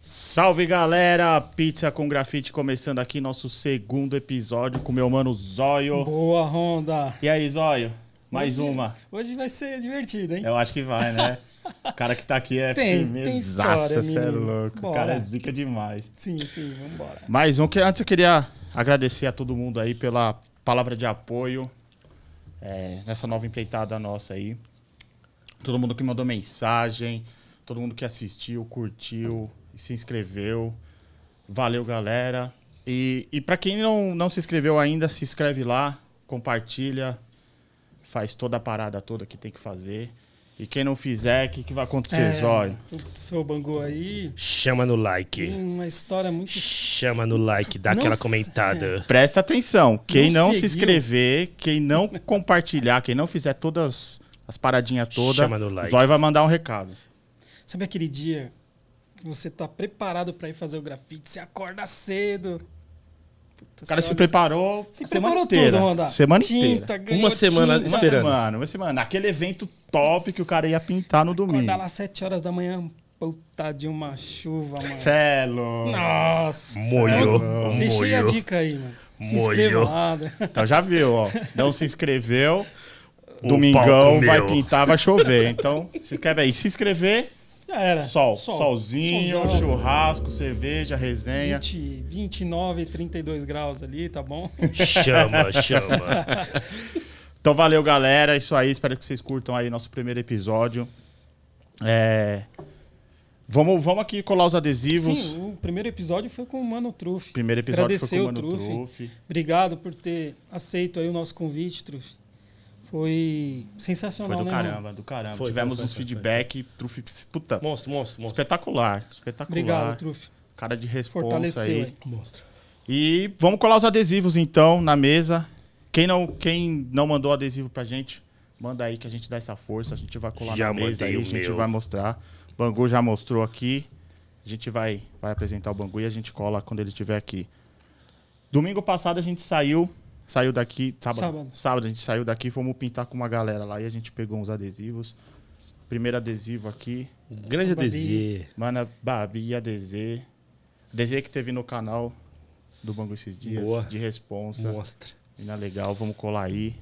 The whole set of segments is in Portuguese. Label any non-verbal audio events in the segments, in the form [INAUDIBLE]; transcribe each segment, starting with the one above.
Salve galera! Pizza com grafite começando aqui nosso segundo episódio com meu mano Zóio. Boa, Honda. E aí, Zóio? Mais Hoje- uma. Hoje vai ser divertido, hein? Eu acho que vai, né? O cara que tá aqui é Tem- firmezaça, história, cê é louco. O Bora. cara é zica demais. Sim, sim, vambora. Mais um que antes eu queria agradecer a todo mundo aí pela palavra de apoio é, nessa nova empreitada nossa aí. Todo mundo que mandou mensagem, todo mundo que assistiu, curtiu se inscreveu. Valeu, galera. E, e para quem não, não se inscreveu ainda, se inscreve lá, compartilha, faz toda a parada toda que tem que fazer. E quem não fizer, o que, que vai acontecer, Zóio? o seu Bangu aí Chama no like. tem uma história muito. Chama no like, dá aquela Nossa, comentada. Presta atenção, quem não, Não se inscrever, quem não [LAUGHS] compartilhar, quem não fizer todas as paradinhas todas, Chama no like. Zóio vai mandar um recado. Sabe aquele dia que você tá preparado pra ir fazer o grafite, você acorda cedo. Puta, O cara se olha- preparou Se preparou inteira. tudo, Honda. Semana Tinta, inteira. Uma semana tinta. Uma esperando. semana, uma semana. Aquele evento top que o cara ia pintar no domingo. Acordar lá às 7 horas da manhã, puta de uma chuva, mano. Celo. Nossa. Molhou, Deixei a dica aí, mano. Se Molhou. inscreva lá. né? Então já viu, ó. Não se inscreveu. [LAUGHS] O Domingão vai pintar, vai chover. Então, se inscreve aí. Se inscrever, Já era. sol. Sol. Solzinho, Solzão. churrasco, cerveja, resenha. 20, 29, 32 graus ali, tá bom? Chama, [LAUGHS] chama. Então valeu, galera. Isso aí. Espero que vocês curtam aí nosso primeiro episódio. É, Vamos, vamos aqui colar os adesivos. Sim, o primeiro episódio foi com o Mano Truff. Primeiro episódio Agradecer foi com o Mano Truff. Truff. Obrigado por ter aceito aí o nosso convite, Truff. Foi sensacional, Foi do né? caramba, do caramba. Foi, Tivemos foi, uns foi, foi, feedback. Truff, puta, Monstro, monstro, monstro. espetacular. Espetacular. Obrigado, Truff. Cara de responsa Fortaleceu aí. aí. Monstro. E vamos colar os adesivos então na mesa. Quem não, quem não mandou adesivo pra gente, manda aí que a gente dá essa força. A gente vai colar Já na mesa aí, a gente meu. vai mostrar. Bangu já mostrou aqui. A gente vai, vai apresentar o Bangu e a gente cola quando ele estiver aqui. Domingo passado a gente saiu, saiu daqui, sábado, sábado. Sábado. a gente saiu daqui e fomos pintar com uma galera lá e a gente pegou uns adesivos. Primeiro adesivo aqui, Grande. ADZ. Mana Babi ADZ. DZ que teve no canal do Bangu esses dias, Boa. de responsa. Monstro. Mina legal, vamos colar aí.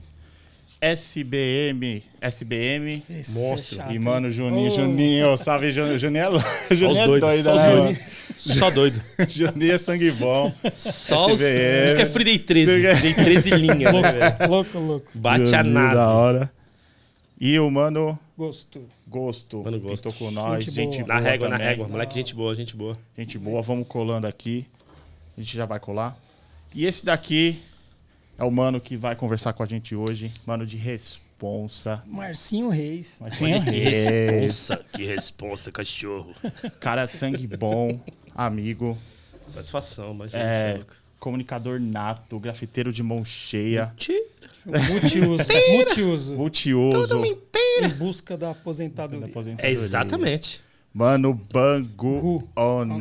SBM, SBM Esse Monstro. é chato, e mano Juninho, Ô, Juninho, salve Juninho, Juninho é, Juninho os é doido, só os né, doidos. Só doido. [LAUGHS] Juninho é sangue bom. Só os. SBM. Isso que é Friday 13. Friday 13 linha, né, velho? Louco, louco. Bate a Juninho nave. da hora. E o mano Gosto. Gosto, Mano Gosto. pintou com nós, Gente gente, boa. Na régua, na também. régua. Moleque, gente boa, gente boa. Gente boa, vamos colando aqui. A gente já vai colar. E esse daqui é o mano que vai conversar com a gente hoje. Mano de responsa. Marcinho Reis. Marcinho Olha que Reis. responsa, que responsa, cachorro. Cara sangue bom, amigo, Satisfação, mas gente, É. é comunicador nato, grafiteiro de mão cheia, [LAUGHS] Multiuso. Multiuso. multiuso. Em busca da aposentadoria. É exatamente. Mano Bangu. Gu. One.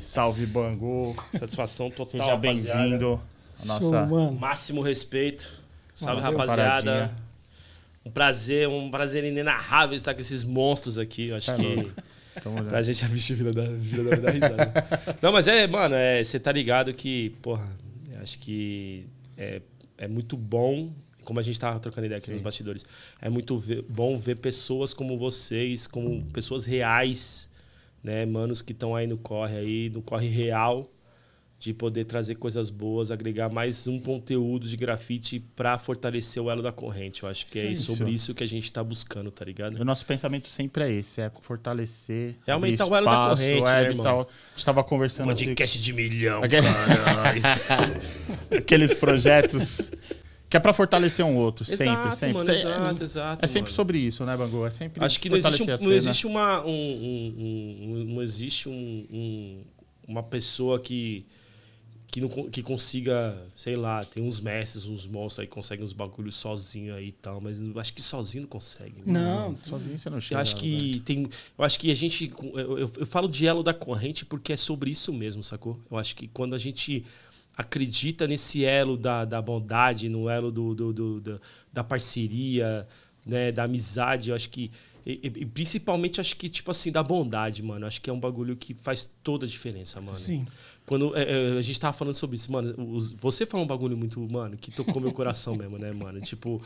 Salve Bangu. Satisfação total. Seja rapaziada. bem-vindo. Show, Nossa mano. Máximo respeito. Salve, Valeu. rapaziada. Paradinha. Um prazer, um prazer inenarrável estar com esses monstros aqui. Eu acho Tá que louco. Pra gente [LAUGHS] a vira da, vira da, da risada. [LAUGHS] Não, mas é, mano, é, você tá ligado que, porra, acho que é, é muito bom, como a gente tava trocando ideia aqui Sim. nos bastidores, é muito ver- bom ver pessoas como vocês, como pessoas reais, né, manos que estão aí no corre aí, no corre real, de poder trazer coisas boas, agregar mais um conteúdo de grafite pra fortalecer o elo da corrente. Eu acho que é Sim, sobre isso. isso que a gente tá buscando, tá ligado? O nosso pensamento sempre é esse, é fortalecer, É aumentar abrir o elo da espaço, corrente, é, né, irmão? A gente tava conversando assim, Podcast de milhão, Aquele- [LAUGHS] aqueles projetos que é pra fortalecer um outro, sempre, Exato, sempre. mano, Se- exato, exato. É sempre mano. sobre isso, né, Bangu? É sempre Acho que não existe, um- não existe uma. um- um- um- não existe um- um- uma pessoa que. Que, não, que consiga, sei lá, tem uns mestres, uns monstros aí que conseguem uns bagulhos sozinho aí e tal, mas eu acho que sozinho não consegue. Não, Sozinho você não Eu chega. acho né? que tem. Eu acho que a gente. Eu, eu- eu falo de elo da corrente porque é sobre isso mesmo, sacou? Eu acho que quando a gente acredita nesse elo da, da bondade, no elo do, do- do- da, da parceria, né, da amizade, eu acho que E, e- e principalmente acho que, tipo assim, da bondade, mano. Acho que é um bagulho que faz toda a diferença, mano. Sim. Quando é, é, a gente tava falando sobre isso, mano, os- você falou um bagulho muito, mano, que tocou meu coração [LAUGHS] mesmo, né, mano? Tipo,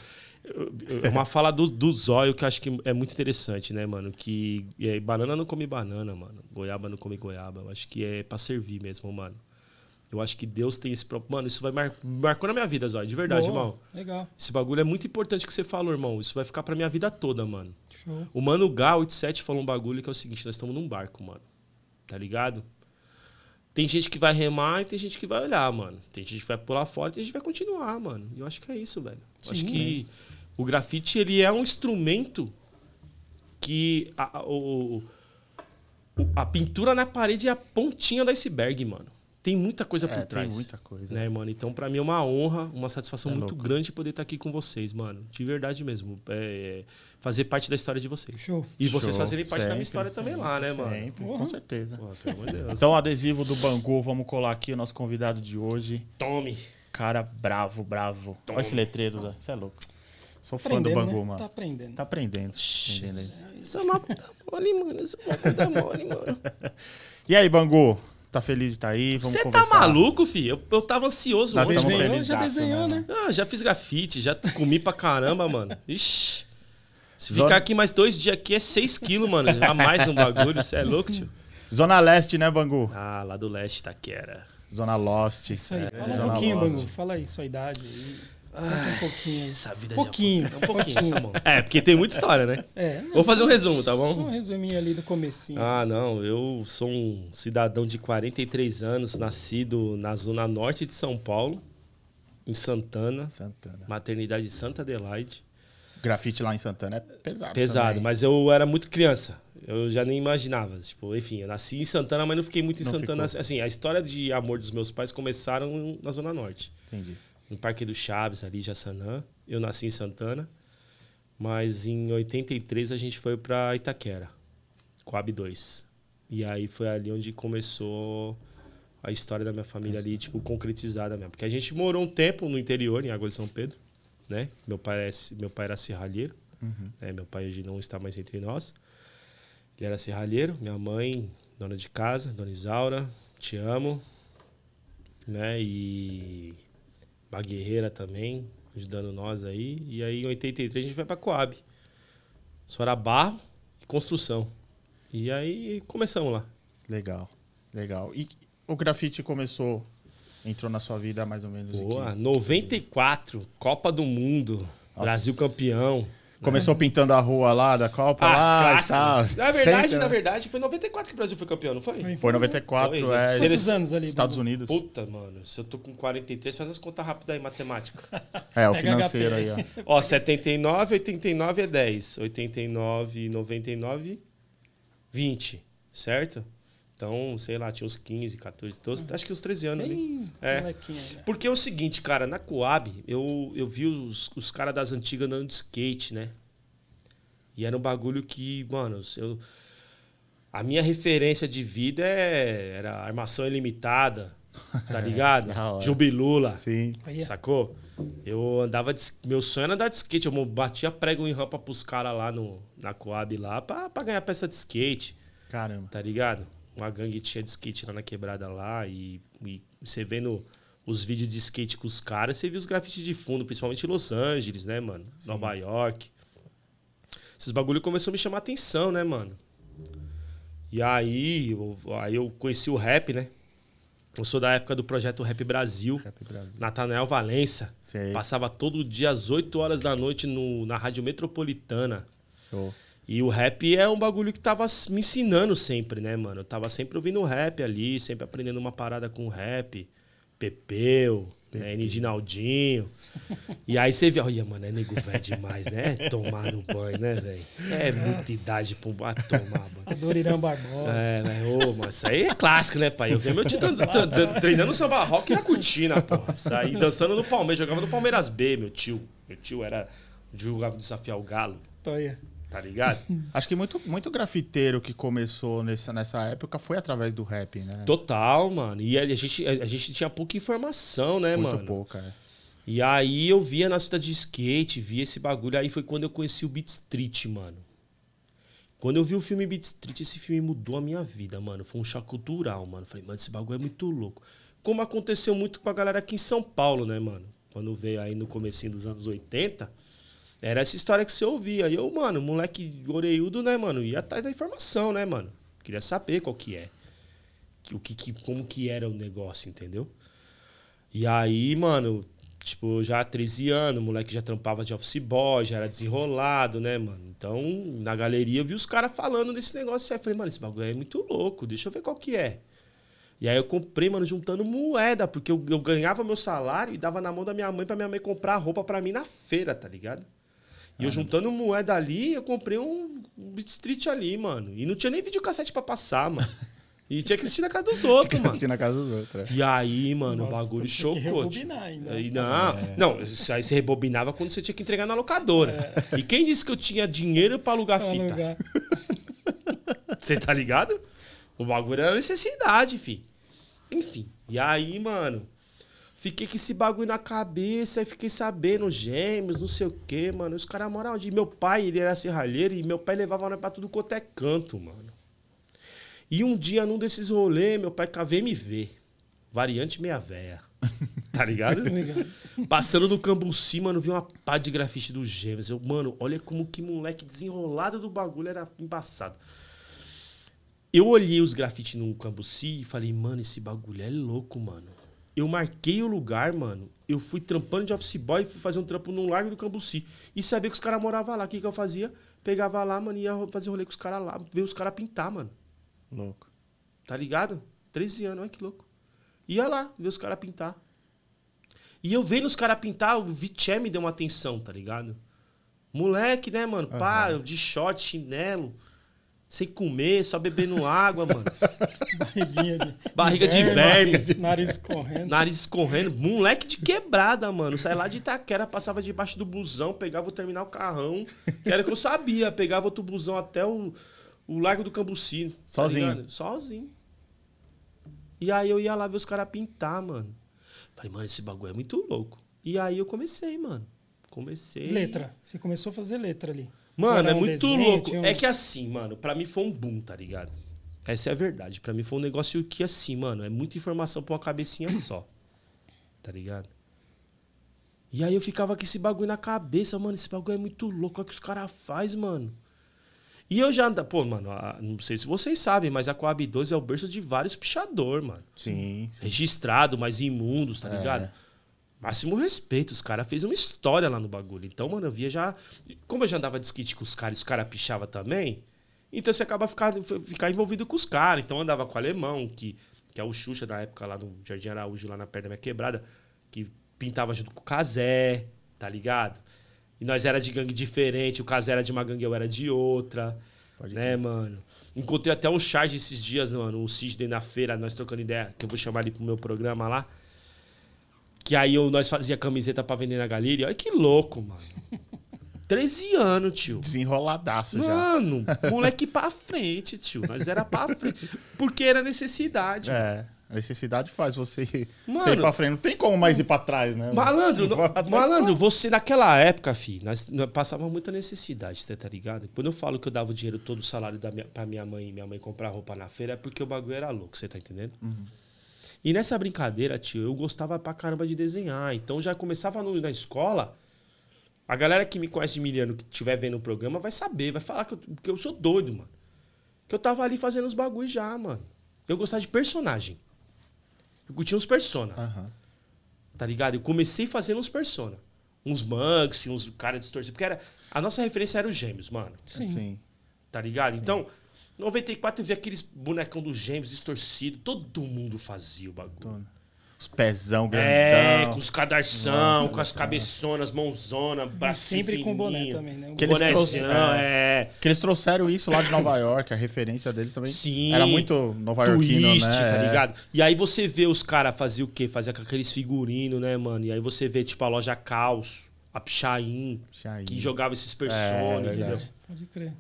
é uma [LAUGHS] fala do, do zóio que eu acho que é muito interessante, né, mano? Que é, banana não come banana, mano. Goiaba não come goiaba. Eu acho que é pra servir mesmo, mano. Eu acho que Deus tem esse próprio. Mano, isso vai mar... marcou na minha vida, Zóio, de verdade, Boa, irmão. Legal. Esse bagulho é muito importante que você falou, irmão. Isso vai ficar pra minha vida toda, mano. Show. O Mano Gá 87 falou um bagulho que é o seguinte: nós estamos num barco, mano. Tá ligado? Tem gente que vai remar e tem gente que vai olhar, mano. Tem gente que vai pular fora e tem gente que vai continuar, mano. E eu acho que é isso, velho. Eu acho Sim, que o grafite, ele é um instrumento que a, o- a pintura na parede é a pontinha do iceberg, mano. Tem muita coisa por É, trás. tem muita coisa. Né, mano? Então, pra mim é uma honra, uma satisfação É muito louco. grande poder estar aqui com vocês, mano. De verdade mesmo. É, fazer parte da história de vocês. Show. E vocês Show, fazerem parte da minha sempre, história também sempre, lá, né, mano? Sempre, com certeza. Pô, pelo amor de Deus. Então, o adesivo do Bangu, vamos colar aqui o nosso convidado de hoje. tome. Cara bravo, bravo. Toma. Olha esse letreiro, Zé. Você é louco. Sou fã do Bangu, né? mano. Tá aprendendo. Tá aprendendo. aprendendo. Isso é uma [LAUGHS] puta mole, mano. Isso é uma puta mole, mano. [LAUGHS] E aí, Bangu? Tá feliz de estar aí? Vamos Você tá maluco, filho? Eu, eu tava ansioso Nós ontem. Desenhou, já daço, desenhou, né, né? Ah, já fiz grafite, já comi pra caramba, mano. Ixi. Se Zona- ficar aqui mais dois dias aqui é 6 quilos, mano. A mais no bagulho. Você é louco, tio? Zona Leste, né, Bangu? Ah, lá do leste, Taquera. Zona Lost. Isso aí. É, Fala um pouquinho, Lost. Bangu. Fala aí sua idade. aí. Conta um pouquinho. Essa vida Pouquinho, já... Um pouquinho, pouquinho. tá bom. É, porque tem muita história, né? É, não, Vou fazer um resumo, tá bom? Só um resuminho ali do comecinho. Ah, não. Eu sou um cidadão de 43 anos, nascido na zona norte de São Paulo, em Santana, Santana. maternidade Santa Adelaide. Grafite lá em Santana é pesado. Pesado, também. mas eu era muito criança. Eu já nem imaginava. Tipo, enfim, eu nasci em Santana, mas não fiquei muito em Não Santana. ficou. Assim, a história de amor dos meus pais começaram na Zona Norte. Entendi. No Parque do Chaves, ali, Jaçanã. Eu nasci em Santana. Mas em 83 a gente foi pra Itaquera, Coab 2. E aí foi ali onde começou a história da minha família ali, tipo, concretizada mesmo. Porque a gente morou um tempo no interior, em Água de São Pedro, né? Meu pai, é, meu pai era serralheiro, né? Meu pai hoje não está mais entre nós. Ele era serralheiro, minha mãe, dona de casa, dona Isaura, te amo, né? E uma guerreira também, ajudando nós aí. E aí em 83 a gente vai pra Coab. Barro e construção. E aí começamos lá. Legal. Legal. E o grafite começou, entrou na sua vida mais ou menos em Boa, que- 94, Copa do Mundo, Nossa. Brasil campeão. Começou pintando a rua lá da Copa Ah, lá e. Na verdade, Sempre, na né? verdade, foi 94 que o Brasil foi campeão, não foi? Foi. Foi 94, Foi. é. Quantos anos ali, Estados? Unidos. Puta, mano, se eu tô com 43, faz as contas rápidas aí, matemática. [LAUGHS] É, o financeiro aí, ó. [LAUGHS] Ó, 79, 89 é 10. 89, 99, 20. Certo? Então, sei lá, tinha uns 15, 14, 12, acho que uns 13 anos ali. Bem É. molequinho ainda. Porque é o seguinte, cara, na Coab, eu, eu vi os, os caras das antigas andando de skate, né? E era um bagulho que, mano, eu, a minha referência de vida é, era armação ilimitada, tá [LAUGHS] ligado? Jubilula. Sim. Sacou? Eu andava de, meu sonho era andar de skate. Eu batia prego em rampa pros caras lá no, na Coab lá pra, pra ganhar peça de skate, Caramba. tá ligado? Uma gangue tinha de skate lá na quebrada lá e, e você vendo os vídeos de skate com os caras, você viu os grafites de fundo, principalmente em Los Angeles, né, mano? Nova York. Esses bagulho começou a me chamar a atenção, né, mano? E aí, eu, aí eu conheci o rap, né? Eu sou da época do projeto Rap Brasil. Rap Brasil. Natanael Valença. Sei. Passava todo dia às 8 horas da noite no, na Rádio Metropolitana. Show. E o rap é um bagulho que tava me ensinando sempre, né, mano? Eu tava sempre ouvindo rap ali, sempre aprendendo uma parada com rap. Pepeu, né, Nidinaldinho. E aí você vê, olha, mano, é nego velho demais, né? Tomar no banho, né, velho? É muita idade pra um- pra tomar banho. [LAUGHS] Adorirão Barbosa. É, velho, ô, mas isso aí é clássico, né, pai? Eu vi meu tio treinando samba rock na cortina, porra. Saí dançando no Palmeiras, jogava no Palmeiras B, meu tio. Meu tio era. Jogava desafiar o Galo, Olha. Tá ligado? [LAUGHS] Acho que muito, muito grafiteiro que começou nessa, nessa época foi através do rap, né? Total, mano. E a gente, a gente tinha pouca informação, né, muito mano? pouca, é. E aí eu via nas fitas de skate, via esse bagulho. Aí foi quando eu conheci o Beat Street, mano. Quando eu vi o filme Beat Street, esse filme mudou a minha vida, mano. Foi um choque cultural, mano. Falei, mano, esse bagulho é muito louco. Como aconteceu muito com a galera aqui em São Paulo, né, mano? Quando veio aí no comecinho dos anos 80, era essa história que você ouvia. E eu, mano, moleque oreiudo, né, mano? Ia atrás da informação, né, mano? Queria saber qual que é. O que, que, como que era o negócio, entendeu? E aí, mano, tipo, já há 13 anos, o moleque já trampava de office boy, já era desenrolado, né, mano? Então, na galeria eu vi os caras falando desse negócio. Aí eu falei, mano, esse bagulho é muito louco, deixa eu ver qual que é. E aí eu comprei, mano, juntando moeda, porque eu, eu ganhava meu salário e dava na mão da minha mãe pra minha mãe comprar roupa pra mim na feira, tá ligado? E eu juntando moeda ali, eu comprei um, Beat Street ali, mano. E não tinha nem videocassete pra passar, mano. E tinha que assistir na casa dos outros, mano. Assistir na casa dos outros. é. E aí, mano, Nossa, o bagulho tem que chocou. rebobinar ainda. Aí, não, não, isso aí você rebobinava quando você tinha que entregar na locadora. E quem disse que eu tinha dinheiro pra alugar Pra fita? alugar. [LAUGHS] Você tá ligado? O bagulho era necessidade, fi. Enfim. E aí, mano, fiquei com esse bagulho na cabeça, aí fiquei sabendo, gêmeos, não sei o quê, mano. Os caras moram onde? E meu pai, ele era serralheiro e meu pai levava nós pra tudo quanto é canto, mano. E um dia, num desses rolês, meu pai com a VMV, variante meia véia. [LAUGHS] Tá ligado? Legal. Passando no Cambuci, mano, vi uma pá de grafite dos gêmeos. Eu, mano, olha como que moleque desenrolado do bagulho era embaçado. Eu olhei os grafites no Cambuci e falei, mano, esse bagulho é louco, mano. Eu marquei o lugar, mano. Eu fui trampando de office boy e fui fazer um trampo no Largo do Cambuci. E sabia que os caras moravam lá. O que, que eu fazia? Pegava lá, mano, ia fazer rolê com os caras lá. Ver os caras pintar, mano. Louco. Tá ligado? 13 anos, olha que louco. Ia lá, ver os caras pintar. E eu vendo os caras pintar, o Viché me deu uma atenção, tá ligado? Moleque, né, mano? Pá, de short, chinelo, sem comer, só bebendo [LAUGHS] água, mano. Barriguinha de. Barriga de verme. Nariz correndo. Nariz escorrendo. Moleque de quebrada, mano. Sai lá de Itaquera, passava debaixo do busão, pegava o terminal carrão. Que era o que eu sabia. Pegava outro busão até o, o Largo do Cambuci. tá Sozinho? ligado? Sozinho. E aí eu ia lá ver os caras pintar, mano. Falei, mano, esse bagulho é muito louco. E aí eu comecei, mano. Comecei. Letra. Você começou a fazer letra ali. Mano, é um muito desenho, louco. tinha um- É que assim, mano, pra mim foi um boom, tá ligado? Essa é a verdade. Pra mim foi um negócio que, assim, mano, é muita informação pra uma cabecinha [CLEARS THROAT] só. Tá ligado? E aí eu ficava com esse bagulho na cabeça, mano. Esse bagulho é muito louco. Olha o que os caras fazem, mano. E eu já. Pô, mano, a- não sei se vocês sabem, mas a Coab 2 é o berço de vários pichador, mano. Sim. sim. Registrado, mas imundos, tá É. ligado? Máximo respeito, os caras fez uma história lá no bagulho. Então, mano, eu via já. Como eu já andava de skate com os caras e os caras pichavam também, então você acaba ficando, ficar envolvido com os caras. Então eu andava com o alemão, que, que é o Xuxa da época lá no Jardim Araújo, lá na perna minha quebrada, que pintava junto com o Casé, tá ligado? E nós era de gangue diferente, o Casé era de uma gangue, eu era de outra. Pode né, mano? Encontrei até o Charge esses dias, mano, o Sidney na feira, nós trocando ideia, que eu vou chamar ele pro meu programa lá. Que aí eu, nós fazia camiseta pra vender na galeria. Olha que louco, mano. [LAUGHS] 13 anos, tio. Desenroladaço já. Mano, [LAUGHS] moleque pra frente, tio. Nós era pra frente. Porque era necessidade. É. A necessidade faz você, Mano. ir pra frente. Não tem como mais ir pra trás, né? Malandro, não- [LAUGHS] Vai atrás malandro, você naquela época, fi, nós, nós passava muita necessidade, você tá ligado? Quando eu falo que eu dava o dinheiro todo o salário da minha, pra minha mãe e minha mãe comprar roupa na feira, é porque o bagulho era louco, você tá entendendo? E nessa brincadeira, tio, eu gostava pra caramba de desenhar. Então já começava no- na escola. A galera que me conhece de Miliano, que estiver vendo o programa, vai saber, vai falar que eu, que eu sou doido, mano. Que eu tava ali fazendo os bagulhos já, mano. Eu gostava de personagem. Eu curtia uns persona. Aham. Tá ligado? Eu comecei fazendo uns persona. Uns Bugs, uns cara distorcido. Porque era, a nossa referência era os gêmeos, mano. Sim. Sim. Tá ligado? Então, em 94 eu vi aqueles bonecão dos gêmeos distorcidos. Todo mundo fazia o bagulho. Os pezão grandão. É, com os cadarção, com as cabeçonas, mãozona, bracinho sempre com boné fininho. também, né? Que eles Bonézão, trouxeram- é. Que eles trouxeram isso lá de Nova York, a referência deles também. Sim. Era muito nova iorquino, né? tá É. ligado? E aí você vê os caras fazer o quê? Fazer com aqueles figurinos, né, mano? E aí você vê, tipo, a loja Caos, a Pichain, Pichain. que jogava esses É, personagens, verdade. entendeu? Pode crer.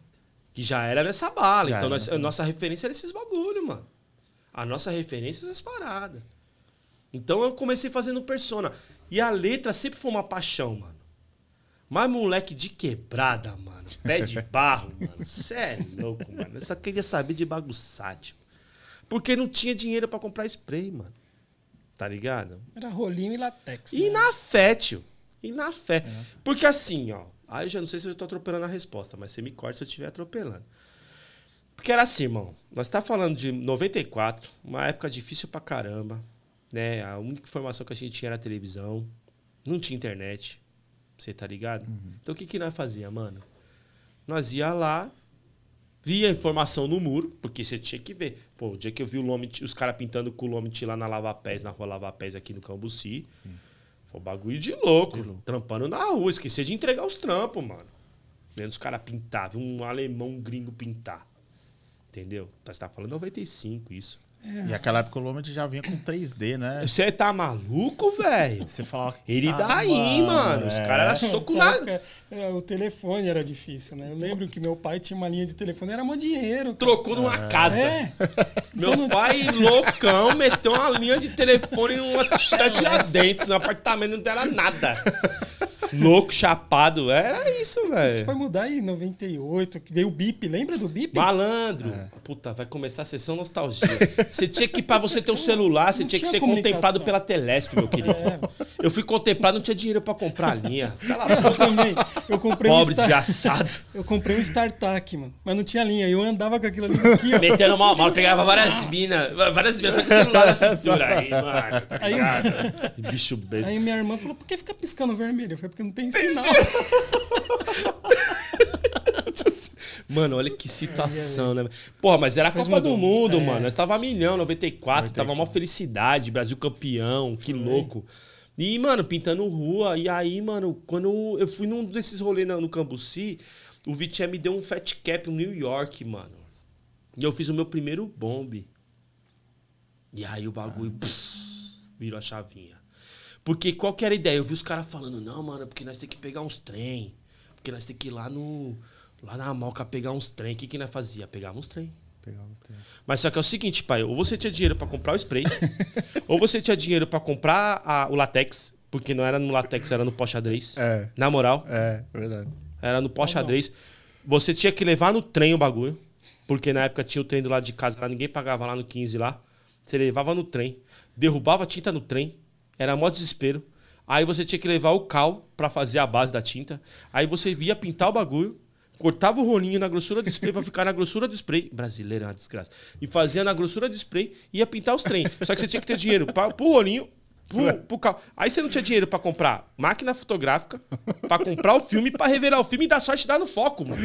Que já era nessa bala. Já então nós- nessa a nossa referência era esses bagulho, mano. A nossa referência é essas paradas. Então eu comecei fazendo persona. E a letra sempre foi uma paixão, mano. Mas moleque de quebrada, mano. Pé de [LAUGHS] barro, mano. Cê é louco, mano. Eu só queria saber de bagunçar, tipo. Porque não tinha dinheiro pra comprar spray, mano. Tá ligado? Era rolinho e latex. E né? na fé, tio. E na fé. Porque assim, ó. Aí eu já não sei se eu tô atropelando a resposta, mas você me corta se eu estiver atropelando. Porque era assim, irmão. Nós tá falando de 94, uma época difícil pra caramba. Né? A única informação que a gente tinha era a televisão. Não tinha internet. Você tá ligado? Então o que, que nós fazia, mano? Nós ia lá, via a informação no muro, porque você tinha que ver. Pô, o dia que eu vi Lomit, os caras pintando com o Lomit lá na Lava Pés, na rua Lava Pés aqui no Cambuci. Foi bagulho de louco, trampando na rua. Esqueci de entregar os trampos, mano. Vendo os caras pintar, vi um alemão, um gringo pintar. Entendeu? Nós tá falando 95, isso. E aquela época o Lomit já vinha com 3D, né? Você tá maluco, velho? Você falava. Ele "Ah, daí, mano. Os é." caras eram soco na. época, é, o telefone era difícil, né? Eu lembro que meu pai tinha uma linha de telefone, era mó dinheiro. cara. Trocou numa casa. É. Meu pai, [LAUGHS] loucão, meteu uma linha de telefone numa cidade de dentes, no apartamento, não era nada. Louco, chapado. Era isso, Isso velho. foi mudar em 98, que veio o BIP, lembra do BIP? Malandro. É. Puta, vai começar a sessão nostalgia. Você tinha que, pra você ter um celular, você Não tinha que tinha ser contemplado pela Telesp, meu querido. É. Eu fui contemplado, não tinha dinheiro pra comprar a linha. Cala a boca, Eu também. Eu comprei um pobre Star... desgraçado. Eu comprei um StarTAC, mano. Mas não tinha linha. Eu andava com aquilo ali aqui, ó. Metendo mal, mal, pegava várias minas, várias minas, só com o celular na cintura aí, mano, tá Aí-? Bicho besta. Aí minha irmã falou, por que fica piscando vermelho? Eu falei, porque não tem sinal. [LAUGHS] Mano, olha que situação, né? Porra, mas era a Copa do. Mundo, É. mano. Nós tava a milhão, 94, tava uma felicidade, Brasil campeão, que louco. E, mano, pintando rua. E aí, mano, quando eu fui num desses rolês na- no Cambuci, o Vitinho me deu um fat cap no New York, mano. E eu fiz o meu primeiro bombe. E aí o bagulho pff, virou a chavinha. Porque qual que era a ideia? Eu vi os caras falando, não, mano, porque nós tem que pegar uns trem. Porque nós tem que ir lá no. Lá na Moca pegar uns trem. O que, que nós fazia? Pegava uns trem. Pegava os três. Mas só que é o seguinte, pai, ou você tinha dinheiro pra comprar o spray, [LAUGHS] ou você tinha dinheiro pra comprar a- o latex, porque não era no latex, era no pó xadrez. É. Na moral, É, verdade. era no pó xadrez. Você tinha que levar no trem o bagulho, porque na época tinha o trem do lado de casa, lá ninguém pagava lá no 15 lá. Você levava no trem, derrubava a tinta no trem, era mó desespero. Aí você tinha que levar o cal pra fazer a base da tinta. Aí você via pintar o bagulho, cortava o rolinho na grossura do spray pra ficar na grossura do spray. Brasileiro é uma desgraça. E fazia na grossura do spray e ia pintar os trem. Só que você tinha que ter dinheiro pra, pro rolinho, pro, pro cal. Aí você não tinha dinheiro pra comprar máquina fotográfica, pra comprar o filme, pra revelar o filme e dar sorte dar no foco, mano.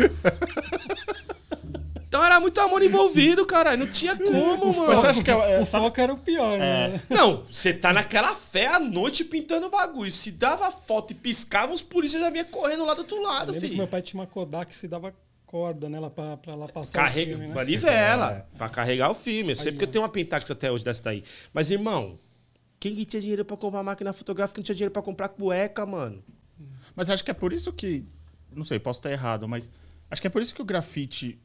Então era muito amor envolvido, cara. Não tinha como, Mas você mano. acha que é, é, O foco era o pior, né? Não, você tá naquela fé à noite pintando o bagulho. Se dava foto e piscava, os polícias já vinham correndo lá do outro lado, filho. meu pai tinha uma Kodak que se dava corda nela pra, pra lá passar Carrega, o filme, né? manivela, pra carregar o filme. Eu sei porque eu tenho uma Pentax até hoje dessa daí. Mas, irmão, quem que tinha dinheiro pra comprar máquina fotográfica não tinha dinheiro pra comprar cueca, mano? Mas acho que é por isso que. Não sei, posso estar errado, mas acho que é por isso que o grafite,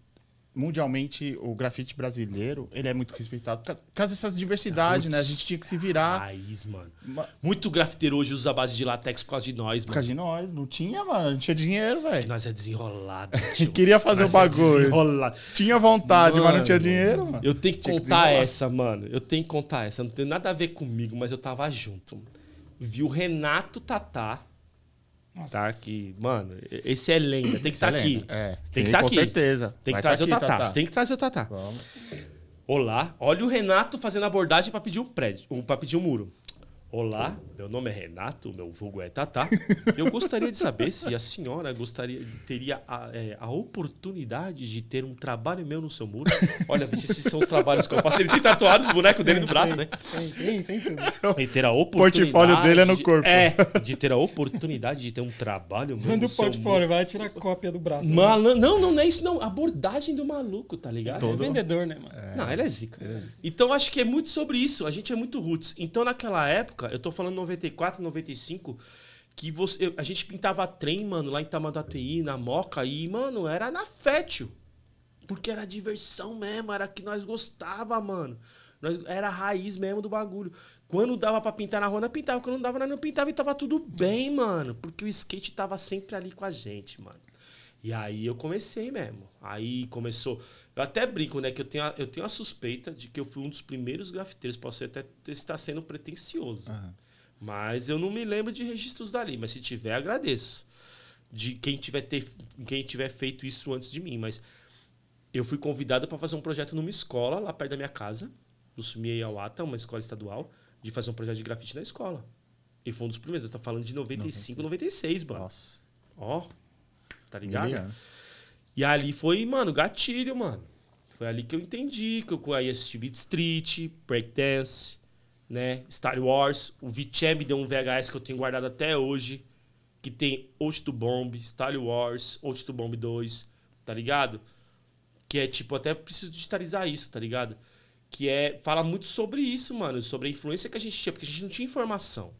mundialmente, o grafite brasileiro, ele é muito respeitado. Por ca- por causa dessas diversidades, né? A gente tinha que se virar Raiz, mano. Ma- Muito grafiteiro hoje usa a base de latex por causa de nós, por mano. causa de nós. Não tinha, mano. Não tinha dinheiro, velho. Nós é desenrolado. [LAUGHS] Queria fazer Nós o bagulho. É desenrolado. Tinha vontade, mas não Mano, tinha dinheiro, mano. Eu tenho que Tinha que contar desenrolar. essa, mano. Eu tenho que contar essa. Não tem nada a ver comigo, mas eu tava junto. Vi o Renato Tatá, Nossa. tá? Que, mano, esse é lenda. Tem que estar Excelente. aqui. É, Tem sim, que estar com aqui. certeza. Tem que Vai trazer tá o aqui, Tatá. Tatá. Tem que trazer o Tatá. Vamos. Olá, olha o Renato fazendo abordagem pra pedir um prédio, um, pra pedir um muro. Olá, meu nome é Renato, meu vulgo é Tatá. Eu gostaria de saber se a senhora gostaria teria a, é, a oportunidade de ter um trabalho meu no seu muro. Olha, esses são os trabalhos que eu faço. Ele tem tatuado os bonecos dele no braço, né? Tem, tem, tem tudo. E ter a oportunidade. portfólio dele é no de- corpo. É, de ter a oportunidade de ter um trabalho meu Manda no o portfólio, vai tirar cópia do braço. né? Malan... Não, não, não é isso, não. Abordagem do maluco, tá ligado? É vendedor, né, mano? Não, ele é zica. Então acho que é muito sobre isso. A gente é muito roots. Então naquela época, eu tô falando 94, 95, que você, a gente pintava trem, mano, lá em Tamanduateí, na Moca, e, mano, era na fétil. Porque era diversão mesmo, era que nós gostava, mano. Nós, era a raiz mesmo do bagulho. Quando dava pra pintar na rua, nós pintava. Quando não dava, nós não pintava e tava tudo bem, mano. Porque o skate tava sempre ali com a gente, mano. E aí eu comecei mesmo. Aí começou. Eu até brinco, né? Que eu tenho a, eu tenho a suspeita de que eu fui um dos primeiros grafiteiros. Posso até estar sendo pretencioso. Mas eu não me lembro de registros dali. Mas se tiver, agradeço. De quem tiver, ter, quem tiver feito isso antes de mim. Mas eu fui convidado para fazer um projeto numa escola lá perto da minha casa, no Sumiei Awata, uma escola estadual, de fazer um projeto de grafite na escola. E foi um dos primeiros. Eu tô falando de 95, 96, mano. Nossa. Ó. Tá me ligado? E ali foi, mano, gatilho, mano. Foi ali que eu entendi, que eu aí assisti Beat Street, Breakdance, né? Star Wars. O Vichem me deu um VHS que eu tenho guardado até hoje, que tem Out to Bomb, Star Wars, Out to Bomb 2, tá ligado? Que é tipo, até preciso digitalizar isso, tá ligado? Que é. Fala muito sobre isso, mano. Sobre a influência que a gente tinha, porque a gente não tinha informação.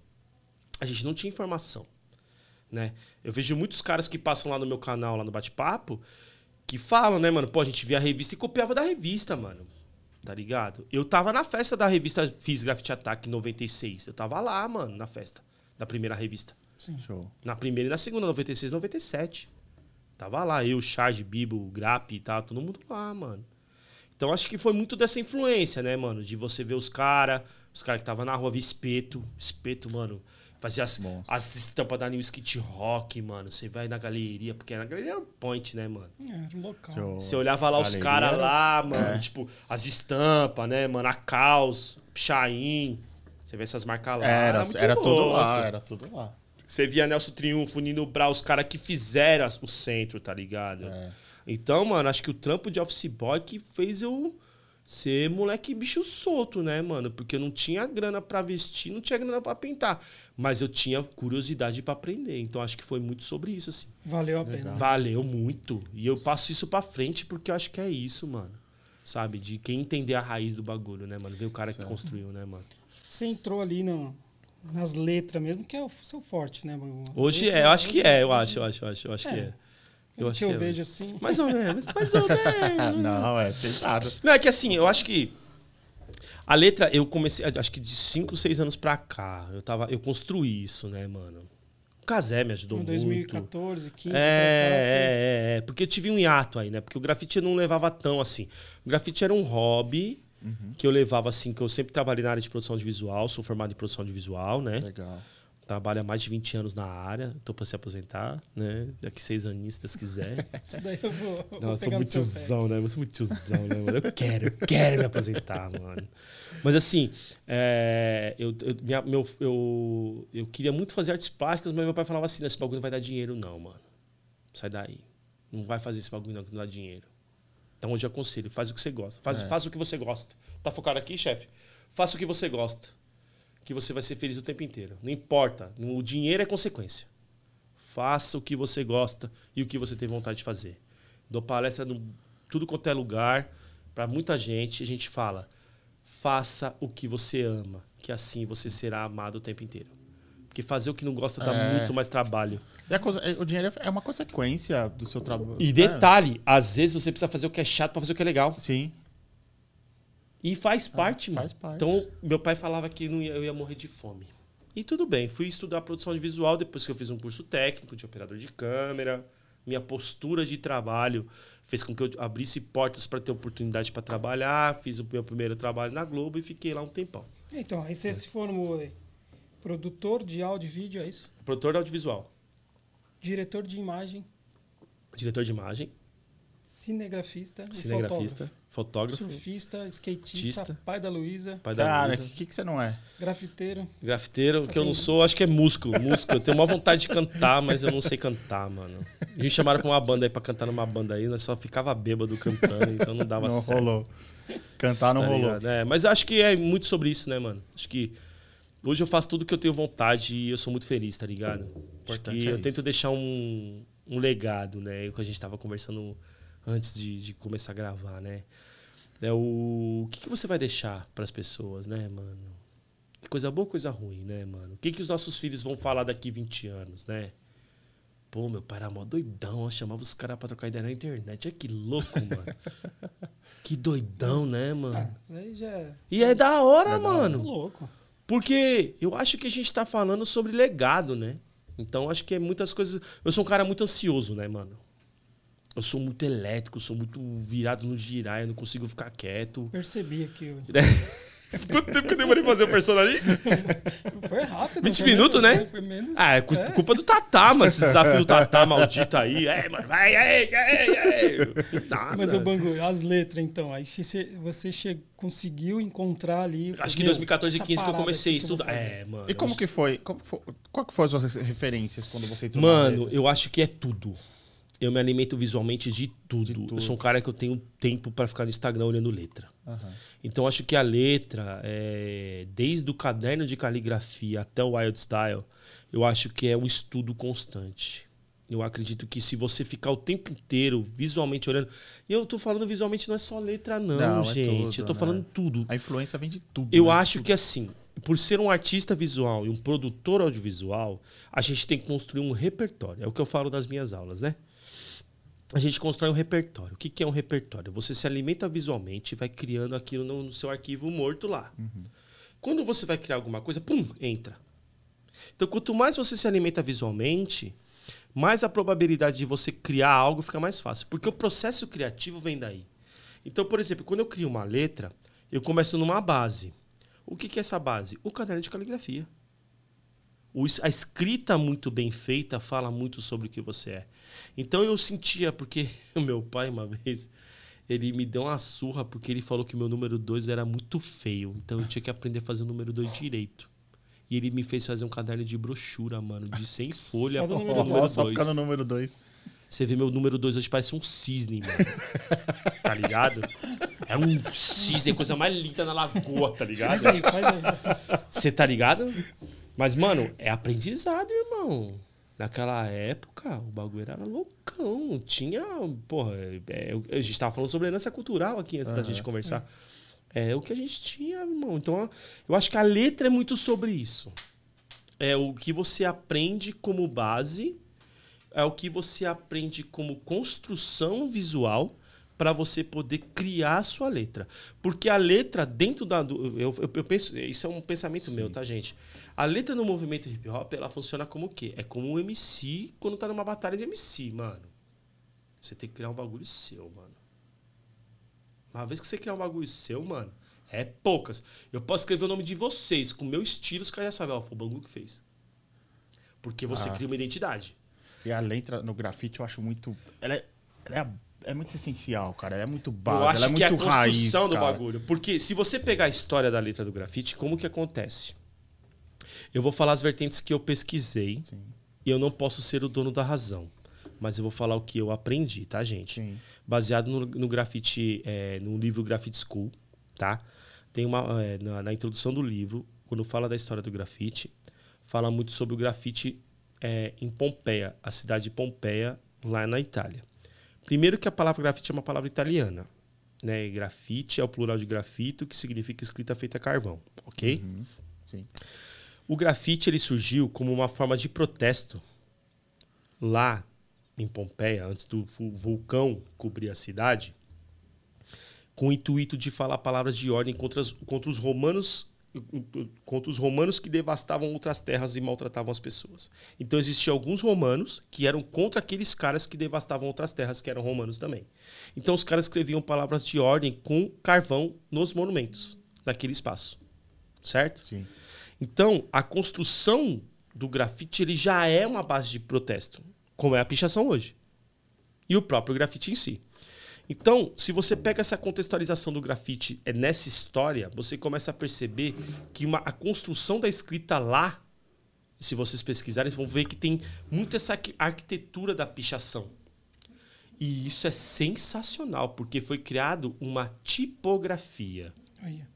A gente não tinha informação. Né? Eu vejo muitos caras que passam lá no meu canal, lá no bate-papo, que falam, né, mano? Pô, a gente via a revista e copiava da revista, mano. Tá ligado? Eu tava na festa da revista Fiz Graffiti Attack em 96. Eu tava lá, mano, na festa da primeira revista. Sim. Show. Na primeira e na segunda, 96 e 97. Tava lá, eu, Charge, Bibo, Grap e tal, todo mundo lá, mano. Então acho que foi muito dessa influência, né, mano? De você ver os caras, os caras que tava na rua, ver espeto. Espeto, mano. Fazia as, as estampas da New Skit Rock, mano. Você vai na galeria, porque na galeria era um point, né, mano? É, Era um local. Você olhava lá os caras era- lá, mano, É. tipo, as estampas, né, mano? A Caos, Pichain. Você vê essas marcas lá. Era, muito era tudo lá, era tudo lá. Você via Nelson Triunfo, Nino Brau, os caras que fizeram o centro, tá ligado? É. Então, mano, acho que o trampo de office boy que fez eu ser moleque bicho solto, né, mano? Porque eu não tinha grana pra vestir, não tinha grana pra pintar. Mas eu tinha curiosidade pra aprender. Então acho que foi muito sobre isso, assim. Valeu a pena. Valeu muito. E eu passo isso pra frente porque eu acho que é isso, mano. Sabe? De quem entender a raiz do bagulho, né, mano? Ver o cara que construiu, né, mano? Você entrou ali no, nas letras mesmo, que é o seu forte, né? mano? As Hoje letras, é, eu acho que é, eu acho, eu acho, eu acho, eu acho que É. Eu acho que eu é. vejo assim. Mais ou menos, mais ou menos. [LAUGHS] Não, é pesado. Não, é que assim, eu acho que a letra, eu comecei, acho que de 5, 6 anos pra cá, eu tava, eu construí isso, né, mano? O Casé me ajudou Em muito. 2014, 15, É, cá, assim. é, é, é, porque eu tive um hiato aí, né? Porque o grafite eu não levava tão assim. O grafite era um hobby que eu levava assim, que eu sempre trabalhei na área de produção de visual, sou formado em produção de visual, né? Legal. Trabalho há mais de 20 anos na área, tô pra se aposentar, né? Daqui seis aninhos, se Deus quiser. [LAUGHS] Isso daí eu vou, vou Não, eu sou muito tiozão, né? Eu sou muito tiozão, né, mano? Eu quero, eu quero me aposentar, mano. Mas assim, é, eu, eu, minha- meu, eu, eu queria muito fazer artes plásticas, mas meu pai falava assim: "Não, esse bagulho não vai dar dinheiro, não, mano. Sai daí. Não vai fazer esse bagulho, não, que não dá dinheiro. Então hoje eu aconselho, faz o que você gosta. Faz, É. faz o que você gosta. Tá focado aqui, chefe? Faça o que você gosta. Que você vai ser feliz o tempo inteiro. Não importa. O dinheiro é consequência. Faça o que você gosta e o que você tem vontade de fazer. Dou palestra em tudo quanto é lugar, para muita gente. A gente fala: faça o que você ama, que assim você será amado o tempo inteiro. Porque fazer o que não gosta dá É. muito mais trabalho. E o dinheiro é uma consequência do seu trabalho. E detalhe: às vezes você precisa fazer o que é chato para fazer o que é legal. É, sim. E faz parte, mano. faz parte. Então, meu pai falava que não ia- eu ia morrer de fome. E tudo bem, fui estudar produção de visual depois que eu fiz um curso técnico de operador de câmera. Minha postura de trabalho fez com que eu abrisse portas para ter oportunidade para trabalhar. Fiz o meu primeiro trabalho na Globo e fiquei lá um tempão. Então, aí você se formou aí. Produtor de áudio e vídeo, é isso? Produtor de audiovisual, Diretor de imagem, diretor de imagem, cinegrafista, e cinegrafista, fotógrafo, fotógrafo, surfista, skatista, Artista. pai da Luísa, pai da Cara, o que, que você não é? grafiteiro. Grafiteiro, que eu não sou, acho que é músico. Músico, eu tenho uma vontade de cantar, mas eu não sei cantar, mano. Me chamaram pra uma banda aí pra cantar numa banda aí, nós só ficava bêbado cantando, então não dava não certo. rolou. Cantar não Tá rolou. ligado? É, mas eu acho que é muito sobre isso, né, mano? Acho que hoje eu faço tudo que eu tenho vontade e eu sou muito feliz, tá ligado? Porque é eu isso. tento deixar um, um legado, né? O que a gente tava conversando antes de, de começar a gravar, né? É o, o que, que você vai deixar pras pessoas, né, mano? Coisa boa, coisa ruim, né, mano? O que, que os nossos filhos vão falar daqui 20 anos, né? Pô, meu pai era mó doidão, ó, chamava os caras pra trocar ideia na internet. Olha que louco, mano. [LAUGHS] que doidão, né, mano? Ah, isso aí já é E é da hora, É da mano. louco. Porque eu acho que a gente tá falando sobre legado, né? Então acho que é muitas coisas. Eu sou um cara muito ansioso, né, mano? Eu sou muito elétrico, sou muito virado no girar, eu não consigo ficar quieto. Percebi aqui. [LAUGHS] Quanto tempo que eu demorei pra fazer o personagem? [LAUGHS] Foi rápido. 20 foi minutos, menos- né? Foi menos. Ah, é É. culpa do Tatá, mano. Esse desafio do [LAUGHS] Tatá maldito aí. É, mano, vai, aí, aí, aí. Nada. Mas, ô Bangu, as letras, então, aí você, você che- conseguiu encontrar ali... Acho que em meu, 2014 e essa 15 que eu comecei a estudar. É, mano. E como que foi? Como que foi? Qual que foram as suas referências quando você entrou na Mano, eu acho que é tudo. Eu me alimento visualmente de tudo. De tudo. Eu sou um cara que eu tenho tempo pra ficar no Instagram olhando letra. Aham. Então acho que a letra, é, desde o caderno de caligrafia até o Wild Style, eu acho que é um estudo constante. Eu acredito que se você ficar o tempo inteiro visualmente olhando. E eu tô falando visualmente não é só letra, não, Não, é gente. tudo, eu tô né? falando tudo. A influência vem de tudo. Eu né? acho que assim, por ser um artista visual e um produtor audiovisual, a gente tem que construir um repertório. É o que eu falo das minhas aulas, né? A gente constrói um repertório. O que que é um repertório? Você se alimenta visualmente e vai criando aquilo no no seu arquivo morto lá. Quando você vai criar alguma coisa, pum, entra. Então, quanto mais você se alimenta visualmente, mais a probabilidade de você criar algo fica mais fácil. Porque o processo criativo vem daí. Então, por exemplo, quando eu crio uma letra, eu começo numa base. O que que é essa base? O caderno de caligrafia. O a escrita muito bem feita fala muito sobre o que você é. Então eu sentia, porque [LAUGHS] o meu pai, uma vez, ele me deu uma surra porque ele falou que meu número 2 era muito feio. Então eu tinha que aprender a fazer o número 2 direito. E ele me fez fazer um caderno de brochura, mano, de 100 [LAUGHS] folhas do pro número número Ó, só 2. ficar no número 2. Você vê meu número 2 hoje parece um cisne, mano. [LAUGHS] tá ligado? É um cisne, coisa mais linda na lagoa, tá ligado? Faz aí, faz aí. Você tá ligado? Mas, mano, é aprendizado, irmão. Naquela época, o bagulho era loucão. Tinha, porra, é, é, a gente tava falando sobre herança cultural aqui antes da gente conversar. É o que a gente tinha, irmão. Então, eu acho que a letra é muito sobre isso. É o que você aprende como base, é o que você aprende como construção visual para você poder criar a sua letra. Porque a letra dentro da eu, eu, eu penso, isso é um pensamento meu, tá, gente? A letra no movimento hip hop, ela funciona como o quê? É como um MC quando tá numa batalha de MC, mano. Você tem que criar um bagulho seu, mano. Uma vez que você criar um bagulho seu, mano, é poucas. Eu posso escrever o nome de vocês com o meu estilo, os caras já sabem, ó, foi o bagulho que fez. Porque você Ah. cria uma identidade. E a letra no grafite eu acho muito. Ela é, ela é, é muito essencial, cara. Ela é muito Eu acho ela é que é a muito construção raiz. do cara. bagulho. Porque se você pegar a história da letra do grafite, como que acontece? Eu vou falar as vertentes que eu pesquisei Sim, e eu não posso ser o dono da razão. Mas eu vou falar o que eu aprendi, tá, gente? sim. Baseado no, no grafite, é, no livro Graffiti School, tá? Tem uma é, na, na introdução do livro, quando fala da história do grafite, fala muito sobre o grafite é, em Pompeia, a cidade de Pompeia, lá na Itália. Primeiro que a palavra grafite é uma palavra italiana, né? Grafite é o plural de grafito, que significa escrita feita a carvão, ok? Uhum, sim. O grafite ele surgiu como uma forma de protesto lá em Pompeia, antes do vu- vulcão cobrir a cidade, com o intuito de falar palavras de ordem contra, as- contra os romanos contra os romanos que devastavam outras terras e maltratavam as pessoas. Então existiam alguns romanos que eram contra aqueles caras que devastavam outras terras que eram romanos também. Então os caras escreviam palavras de ordem com carvão nos monumentos, naquele espaço. Certo? Sim. Então, a construção do grafite ele já é uma base de protesto, como é a pichação hoje. E o próprio grafite em si. Então, se você pega essa contextualização do grafite é nessa história, você começa a perceber que uma, a construção da escrita lá, se vocês pesquisarem, vão ver que tem muito essa arqui- arquitetura da pichação. E isso é sensacional, porque foi criado uma tipografia. Olha.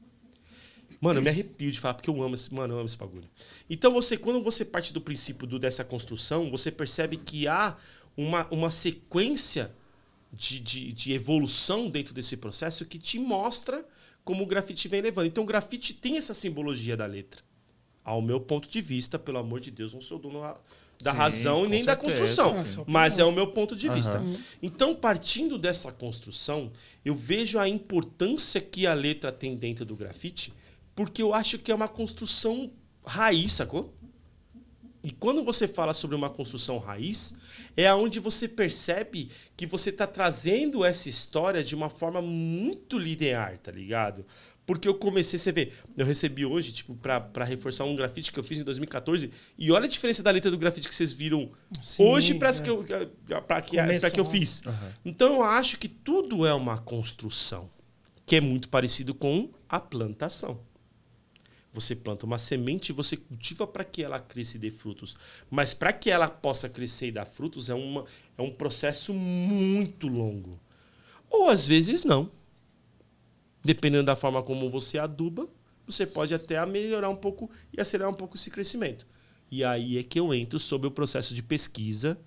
Mano, eu me arrepio de falar, porque eu amo esse, mano, eu amo esse bagulho. Então, você, quando você parte do princípio do- dessa construção, você percebe que há uma, uma sequência de, de, de evolução dentro desse processo que te mostra como o grafite vem levando. Então, o grafite tem essa simbologia da letra. Ao meu ponto de vista, pelo amor de Deus, não sou dono, da Sim, razão e nem da certeza, construção. sim. Mas é o meu ponto de vista. Então, partindo dessa construção, eu vejo a importância que a letra tem dentro do grafite, porque eu acho que é uma construção raiz, sacou? E quando você fala sobre uma construção raiz, é onde você percebe que você está trazendo essa história de uma forma muito linear, tá ligado? Porque eu comecei, você vê, eu recebi hoje, tipo, pra, pra reforçar um grafite que eu fiz em 2014, e olha a diferença da letra do grafite que vocês viram Sim, hoje para é. que eu, pra que, pra que eu fiz. Então eu acho que tudo é uma construção, que é muito parecido com a plantação. Você planta uma semente você cultiva para que ela cresça e dê frutos. Mas para que ela possa crescer e dar frutos é, uma, é um processo muito longo. Ou às vezes não. Dependendo da forma como você aduba, você pode até melhorar um pouco e acelerar um pouco esse crescimento. E aí é que eu entro sobre o processo de pesquisa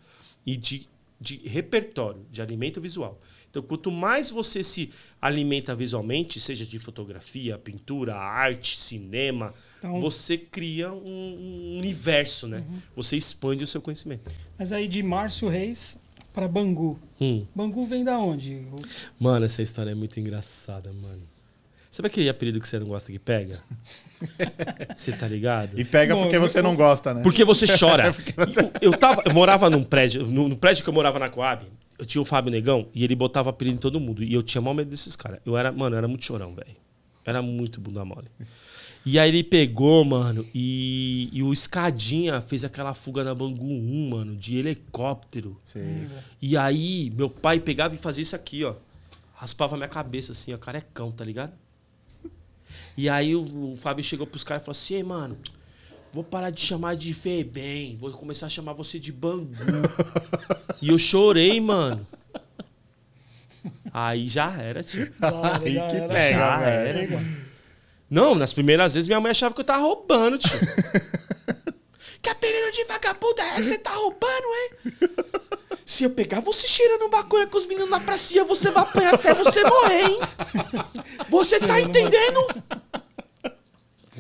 e de, de repertório, de alimento visual. Então, quanto mais você se alimenta visualmente, seja de fotografia, pintura, arte, cinema, Então- você cria um, universo, né? Você expande o seu conhecimento. Mas aí de Márcio Reis para Bangu. Hum. Bangu vem da onde? Mano, essa história é muito engraçada, mano. Sabe aquele apelido que você não gosta que pega? [LAUGHS] Você tá ligado? E pega Bom, porque eu- você não gosta, né? Porque você chora. [LAUGHS] Eu, eu tava, eu morava num prédio, no, no prédio que eu morava na Coab, eu tinha o Fábio Negão e ele botava apelido em todo mundo. E eu tinha mal medo desses caras. Eu era, mano, eu era muito chorão, velho. Era muito bunda mole. [LAUGHS] E aí ele pegou, mano, e, e o Escadinha fez aquela fuga na Bangu 1, mano, de helicóptero. Sim. E aí, meu pai pegava e fazia isso aqui, ó. Raspava minha cabeça assim, ó, carecão, tá ligado? E aí o, o Fábio chegou pros caras e falou assim, Ei, mano, vou parar de chamar de Febem, vou começar a chamar você de Bangu. e eu chorei, mano. Aí já era, tio. Aí Já que era. pega, Já velho. era. Não, nas primeiras vezes minha mãe achava que eu tava roubando, tio. [LAUGHS] que apelido de vagabundo é? Você tá roubando, hein? Se eu pegar você cheirando maconha com os meninos na pracinha, você vai apanhar até você morrer, hein? Você tá entendendo?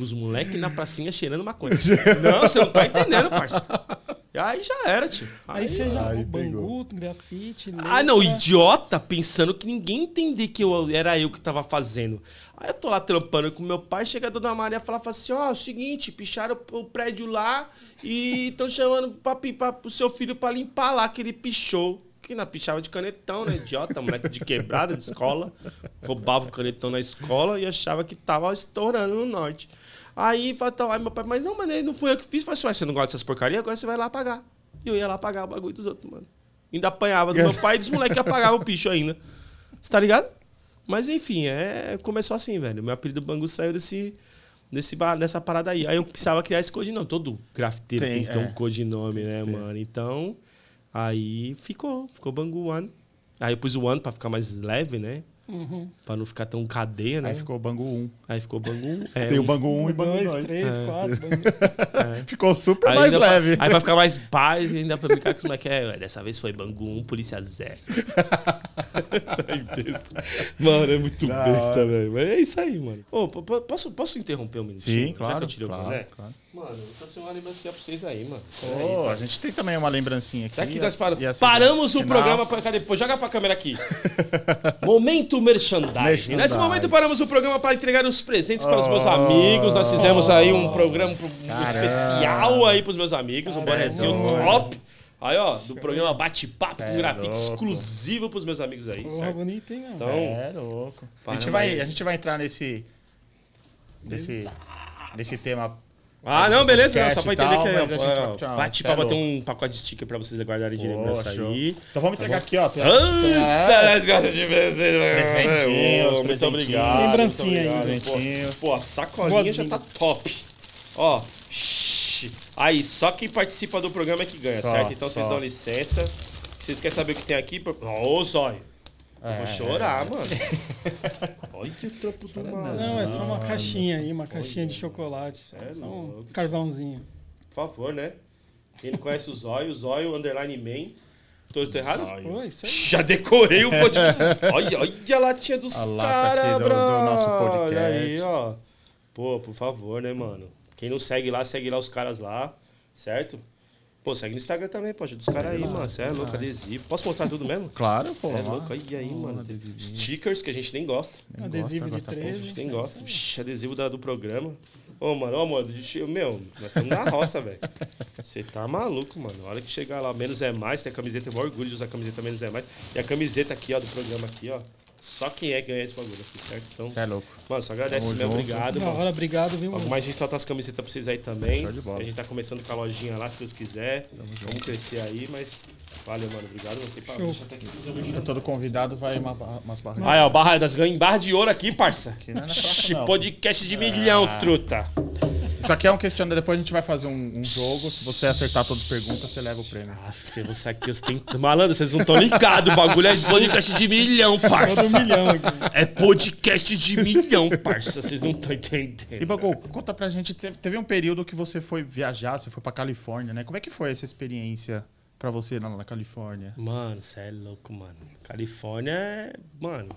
Os moleques na pracinha cheirando maconha. [LAUGHS] Não, você não tá entendendo, parça. E aí já era, tio. Aí você já. Aí o Bangu, grafite. Ah, não, letra. idiota, pensando que ninguém entendia que eu, era eu que tava fazendo. Aí eu tô lá trampando com meu pai, chega a dona Maria e fala, fala assim, ó, é o seguinte, picharam o prédio lá e estão chamando pra, pra, pro seu filho pra limpar lá, que ele pichou. Que não pichava de canetão, né, idiota, moleque de quebrada de escola. Roubava o canetão na escola e achava que tava estourando no norte. Aí, fala, então, aí meu pai, mas não, mas não fui eu que fiz. Falei assim, "Ué, você não gosta dessas porcarias? Agora você vai lá pagar. E eu ia lá pagar o bagulho dos outros, mano. Ainda apanhava do meu pai e dos moleques que apagavam o picho ainda. Você tá ligado? Mas enfim, é, começou assim, velho. Meu apelido Bangu saiu desse, desse, dessa parada aí. Aí eu precisava criar esse codinome. Todo grafiteiro Tem, tem, que ter é. um codinome, né, mano? Então, aí ficou. Ficou Bangu One. Aí eu pus o One pra ficar mais leve, né? Uhum. Pra não ficar tão cadeia, né? Aí ficou o Bangu 1. Aí ficou Bangu [LAUGHS] 1. É, Tem o Bangu 1 e Bangu dois, 2. três, É. quatro. [LAUGHS] Bangu. Ficou super Aí mais ainda pra- leve. aí pra ficar mais paz, ainda pra brincar com os moleques. É, dessa vez foi Bangu 1, polícia 0. [LAUGHS] besta. Mano, é muito Da besta, velho. Mas é isso aí, mano. Ô, posso, posso interromper um minutinho? Sim, Já claro. que eu tirei claro, o boné? claro. Mano, eu trouxe uma lembrancinha pra vocês aí, mano. Ô, a gente tem também uma lembrancinha aqui. Tá aqui nós paramos. e a- Paramos o final. programa. Pra, cadê? Pô, joga pra câmera aqui. [LAUGHS] momento merchandising. Merchandising. Nesse momento paramos o programa para entregar os presentes para os meus Oh. amigos. Nós fizemos aí um programa pro- especial aí pros meus amigos. Um é bonezinho doido. top. Aí, ó, do programa Bate-Papo Cê com é grafite louco. exclusivo pros meus amigos aí, Porra, certo? bonito, hein, mano? Então, É louco. A gente, Paramos vai, aí. a gente vai entrar nesse. Nesse, nesse tema. Ah, não, beleza, não, só pra e tal, entender que mas a gente vai- é. tchau, Bate-papo cê é tem um pacote de sticker pra vocês guardarem de lembrança aí. Então vamos entregar aqui, ó. Tem, Eita, é, nós gostamos de presente. Presentinhos, Ô, Muito obrigado. Lembrancinha aí, presentinhos. Pô, pô, a sacolinha já tá top. Ó, shhh. aí, só quem participa do programa é que ganha, Só, certo? Então vocês só. dão licença. Vocês querem saber o que tem aqui? Ô, zóio. Eu É, vou chorar, mano. [LAUGHS] Olha o trampo do maluco. Não, é só uma caixinha aí, uma caixinha de chocolate. é Só um louco. carvãozinho. Por favor, né? Quem não conhece o zóio, o zóio, underline man. Tô, tô errado? Oi. Já decorei o podcast. olha, olha a latinha dos caras, do- do nosso podcast. Olha aí, ó. Pô, por favor, né, mano? Quem não segue lá, segue lá os caras lá, certo? Pô, segue no Instagram também, pô. Ajuda os caras aí, mano. Você é louco, adesivo. Posso mostrar tudo mesmo? Claro, Você pô. é lá. louco. Aí, aí, mano. adesivinho. Stickers, que a gente nem gosta. Nem Adesivo gosta, de gosta pouco. A gente 13. nem gosta. Vixe, adesivo da, do programa. Ô, mano, ô, mano, meu, nós estamos na roça, velho. Você tá maluco, mano. A hora que chegar lá, menos é mais, tem a camiseta, eu tenho orgulho de usar a camiseta menos é mais. E a camiseta aqui, ó, do programa aqui, ó. Só quem é ganha esse bagulho aqui, certo? Então, Você é louco. mano, só agradece Tamo mesmo, junto. obrigado, Da mano. hora, obrigado, viu, mano? mais a gente solta as camisetas pra vocês aí também. Show de bola. A gente tá começando com a lojinha lá, se Deus quiser. Vamos crescer aí, mas valeu, mano. Obrigado. Não sei pra Show. deixa até aqui. Todo convidado vai uma, barra- umas barras. Aí, ó, barra das ganhas em barra de ouro aqui, parça. Aqui não é na Ixi, praça, não. podcast de milhão, truta. Isso aqui é um questionário. Depois a gente vai fazer um, um jogo. Se você acertar todas as perguntas, você leva o prêmio. Aff, você aqui, os tem... Malandro, vocês não estão ligados. O bagulho é podcast de milhão, Todo parça. milhão aqui. É podcast de milhão, parça. Vocês não estão E entendendo. Bagul, conta pra gente. Teve, teve um período que você foi viajar, você foi pra Califórnia, né? Como é que foi essa experiência pra você lá na Califórnia? Mano, você é louco, mano. Califórnia é. Mano.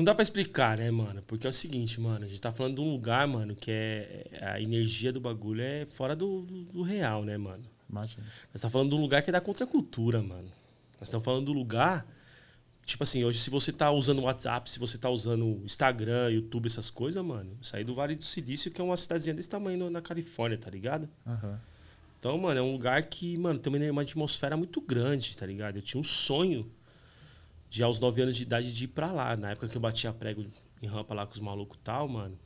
Não dá pra explicar, né, mano? Porque é o seguinte, mano. A gente tá falando de um lugar, mano, que é. A energia do bagulho é fora do, do, do real, né, mano? Imagina. Nós tá falando de um lugar que é da contracultura, mano. Nós estamos falando do lugar. Tipo assim, hoje, se você tá usando WhatsApp, se você tá usando Instagram, YouTube, essas coisas, mano, sair do Vale do Silício, que é uma cidadezinha desse tamanho no- na Califórnia, tá ligado? Aham. Então, mano, é um lugar que, mano, tem uma atmosfera muito grande, tá ligado? Eu tinha um sonho de, aos 9 anos de idade, de ir pra lá. Na época que eu batia prego em rampa lá com os malucos e tal, mano,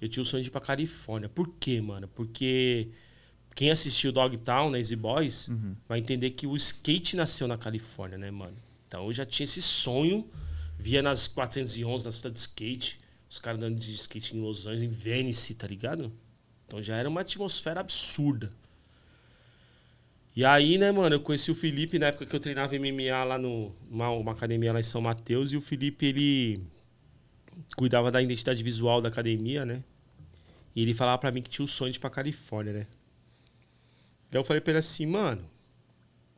eu tinha o sonho de ir pra Califórnia. Por quê, mano? Porque quem assistiu Dogtown, né, Easy Boys, vai entender que o skate nasceu na Califórnia, né, mano? Então eu já tinha esse sonho, via nas 411, nas fitas de skate, os caras andando de skate em Los Angeles, em Venice, tá ligado? Então já era uma atmosfera absurda. E aí, né, mano, eu conheci o Felipe na época que eu treinava MMA lá no uma, academia lá em São Mateus e o Felipe ele cuidava da identidade visual da academia, né? E ele falava pra mim que tinha o sonho de ir pra Califórnia, né? Daí eu falei pra ele assim, mano,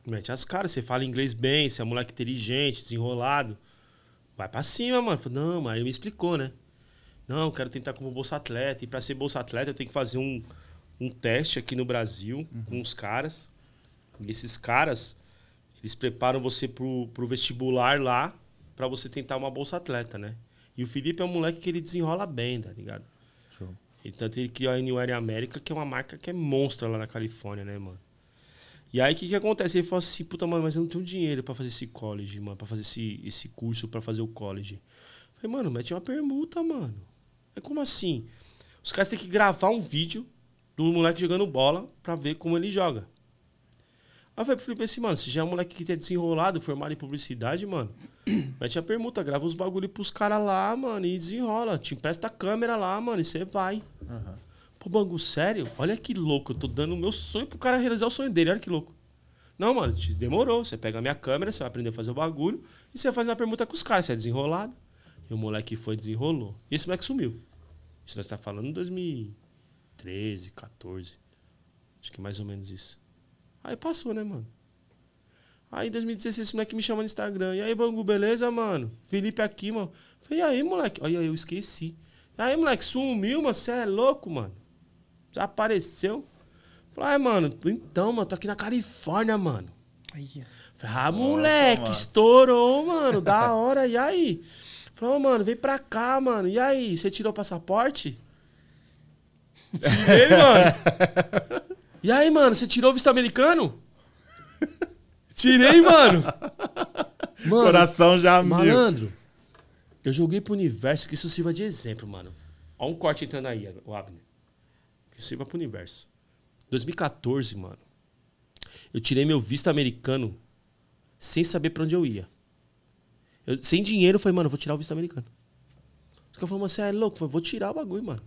mete as caras, você fala inglês bem, você é um moleque inteligente, desenrolado. Vai pra cima, mano. Falei, não, mas ele me explicou, né? Não, quero tentar como bolsa atleta. E pra ser bolsa atleta eu tenho que fazer um, um teste aqui no Brasil com os caras. Esses caras, eles preparam você pro, pro vestibular lá pra você tentar uma bolsa atleta, né? E o Felipe é um moleque que ele desenrola bem, tá ligado? Show. E tanto ele criou a Anywhere América, que é uma marca que é monstra lá na Califórnia, né, mano? E aí o que que acontece? Ele falou assim, puta, mano, mas eu não tenho dinheiro pra fazer esse college, mano, pra fazer esse, esse curso pra fazer o college. Eu falei, mano, mete uma permuta, mano. É como assim? Os caras têm que gravar um vídeo do moleque jogando bola pra ver como ele joga. Aí eu falei pro Felipe assim, mano, se já é um moleque que é desenrolado, formado em publicidade, mano, [CLEARS THROAT] mete a permuta, grava os bagulho pros caras lá, mano, e desenrola. Te empresta a câmera lá, mano, e você vai. Aham. Pô, Bangu, sério? Olha que louco. Eu tô dando o meu sonho pro cara realizar o sonho dele. Olha que louco. Não, mano, te demorou. Você pega a minha câmera, você vai aprender a fazer o bagulho e você vai fazer uma pergunta com os caras. Você é desenrolado. E o moleque foi desenrolou. E esse moleque sumiu. Isso nós tá falando em 2013, 14. Acho que mais ou menos isso. Aí passou, né, mano? Aí em 2016 esse moleque me chama no Instagram. E aí, Bangu, beleza, mano? Felipe aqui, mano. Falei, e aí, moleque? Olha, eu esqueci. E aí, moleque, sumiu, mano. Você é louco, mano. Desapareceu. Falei, ah, mano, então, mano, tô aqui na Califórnia, mano. Aí, Falei, ah, moleque, mano. estourou, mano. Da [LAUGHS] hora. E aí? Falei, ô, mano, vem pra cá, mano. E aí, você tirou o passaporte? [LAUGHS] Tirei, mano. [LAUGHS] E aí, mano, você tirou o visto americano? Tirei, mano. Mano, Coração já mil. Malandro, eu joguei pro universo que isso sirva de exemplo, mano. Ó um corte entrando aí, o Abner. Que isso sirva pro universo. 2014, mano. Eu tirei meu visto americano sem saber pra onde eu ia. Eu, sem dinheiro, eu falei, mano, eu vou tirar o visto americano. Os caras falaram, você é louco? Eu falei, vou tirar o bagulho, mano.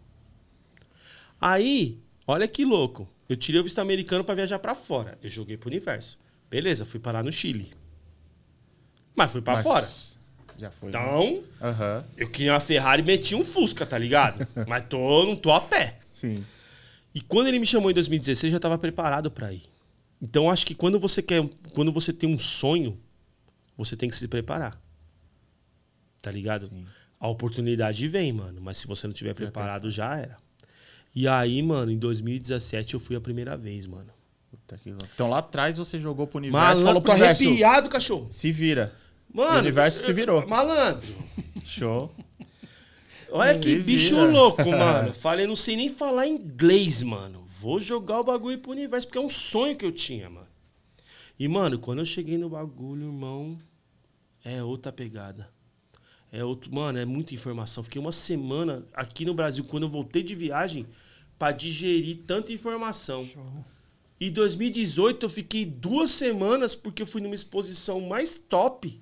Aí, olha que louco. Eu tirei o visto americano pra viajar pra fora. Eu joguei pro universo. Beleza, fui parar no Chile. Mas fui pra Mas fora. Já foi. Então, Aham. eu queria uma Ferrari e meti um Fusca, tá ligado? [LAUGHS] Mas tô, não tô a pé. Sim. E quando ele me chamou em 2016, eu já estava preparado para ir. Então acho que quando você quer, quando você tem um sonho, você tem que se preparar. Tá ligado? Sim. A oportunidade vem, mano, mas se você não tiver preparado já era. E aí, mano, em 2017 eu fui a primeira vez, mano. Puta que louco. Então lá atrás você jogou pro universo Malandro, falou pro universo, arrepiado, cachorro. se vira. Mano, o universo se virou. Malandro. Show. Olha que bicho louco, mano. Falei, não sei nem falar inglês, mano. Vou jogar o bagulho pro universo, porque é um sonho que eu tinha, mano. E, mano, quando eu cheguei no bagulho, irmão, é outra pegada. É outro. Mano, é muita informação. Fiquei uma semana aqui no Brasil, quando eu voltei de viagem, pra digerir tanta informação. E 2018 eu fiquei duas semanas porque eu fui numa exposição mais top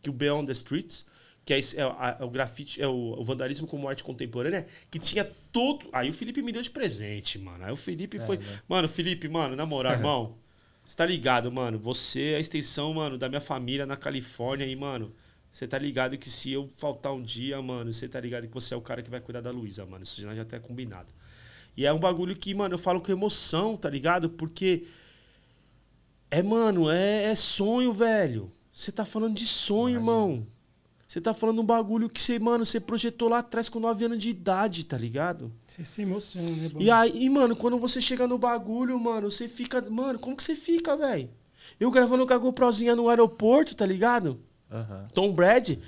que o Beyond the Streets, que é, é é o grafite, é o, o vandalismo como arte contemporânea, que tinha todo. Aí o Felipe me deu de presente, mano. Aí o Felipe foi. Mano, Felipe, mano, na moral, [LAUGHS] irmão. Você tá ligado, mano? Você é a extensão, mano, da minha família na Califórnia e, mano. Você tá ligado que se eu faltar um dia, mano, você tá ligado que você é o cara que vai cuidar da Luísa, mano. Isso já, já tá combinado. E é um bagulho que, mano, eu falo com emoção, tá ligado? Porque. É, mano, é, é sonho, velho. Você tá falando de sonho, irmão. Você tá falando um bagulho que você, mano, você projetou lá atrás com 9 anos de idade, tá ligado? Você se emociona, né, Bob? E aí, mano, quando você chega no bagulho, mano, você fica. Mano, como que você fica, velho? Eu gravando com a GoProzinha no aeroporto, tá ligado? Aham. Tom Brady.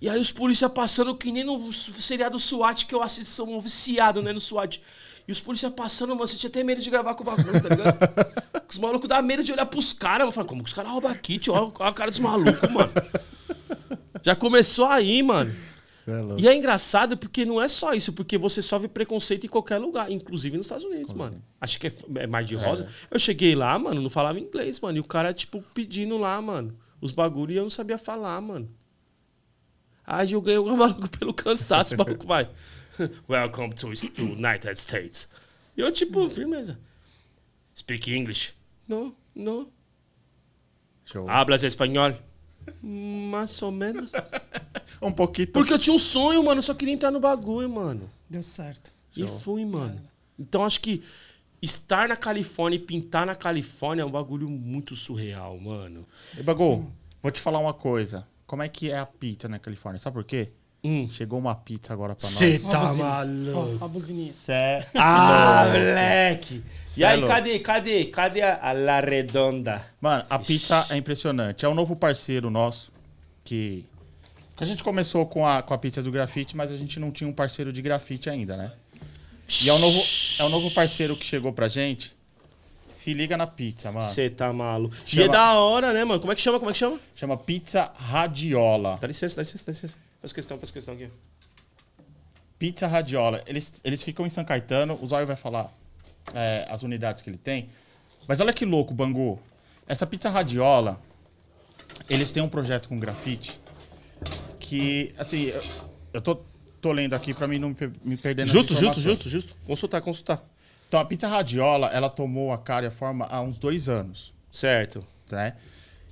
E aí os polícia passando que nem no seriado SWAT que eu assisto, sou um viciado, né, no SWAT. E os polícia passando, mano, você tinha até medo de gravar com o bagulho, tá ligado? [LAUGHS] os malucos dão medo de olhar pros caras, mano. Fala, como que os caras roubam kit? Olha olha a cara dos malucos, mano. Já começou aí, mano. É. E é engraçado porque não é só isso, porque você sofre preconceito em qualquer lugar, inclusive nos Estados Unidos, mano. Acho que é, é Mar de Rosa. Eu cheguei lá, mano, não falava inglês, mano. E o cara, tipo, pedindo lá, mano, os bagulho e eu não sabia falar, mano. Aí eu ganhei o maluco pelo cansaço, o maluco vai. [LAUGHS] Welcome to the United States. E eu, tipo, firmeza. Speak English. No, no. Show. Hablas espanhol? Mais ou menos. [LAUGHS] Um pouquinho. Porque eu tinha um sonho, mano. Eu só queria entrar no bagulho, mano. Deu certo. E fui, mano. Então acho que estar na Califórnia e pintar na Califórnia é um bagulho muito surreal, mano. E, Bagô, vou te falar uma coisa. Como é que é a pizza na Califórnia? Sabe por quê? Hum. Chegou uma pizza agora pra nós. Cê a tá maluco. Ó, a buzininha. Cé Ah, louco. moleque. Cê E aí, é cadê, cadê? Cadê a, a La Redonda? Mano, a pizza é impressionante. É um novo parceiro nosso que. A gente começou com a, com a pizza do grafite, mas a gente não tinha um parceiro de grafite ainda, né? E é um novo, é um novo parceiro que chegou pra gente. Se liga na pizza, mano. Você tá maluco. E Chama- é da hora, né, mano? Como é que chama? Como é que chama? Chama Pizza Radiola. Dá licença, dá licença, dá licença. Faz questão, faz questão aqui. Pizza Radiola. Eles, eles ficam em São Caetano. O Zóio vai falar é, as unidades que ele tem. Mas olha que louco, Bangu. Essa Pizza Radiola, eles têm um projeto com grafite que, assim, eu, eu tô, tô lendo aqui pra mim não me, per- me perder nas Justo, justo, justo, justo. Consultar, consultar. Então, a Pizza Radiola, ela tomou a cara e a forma há uns dois anos, Certo. né?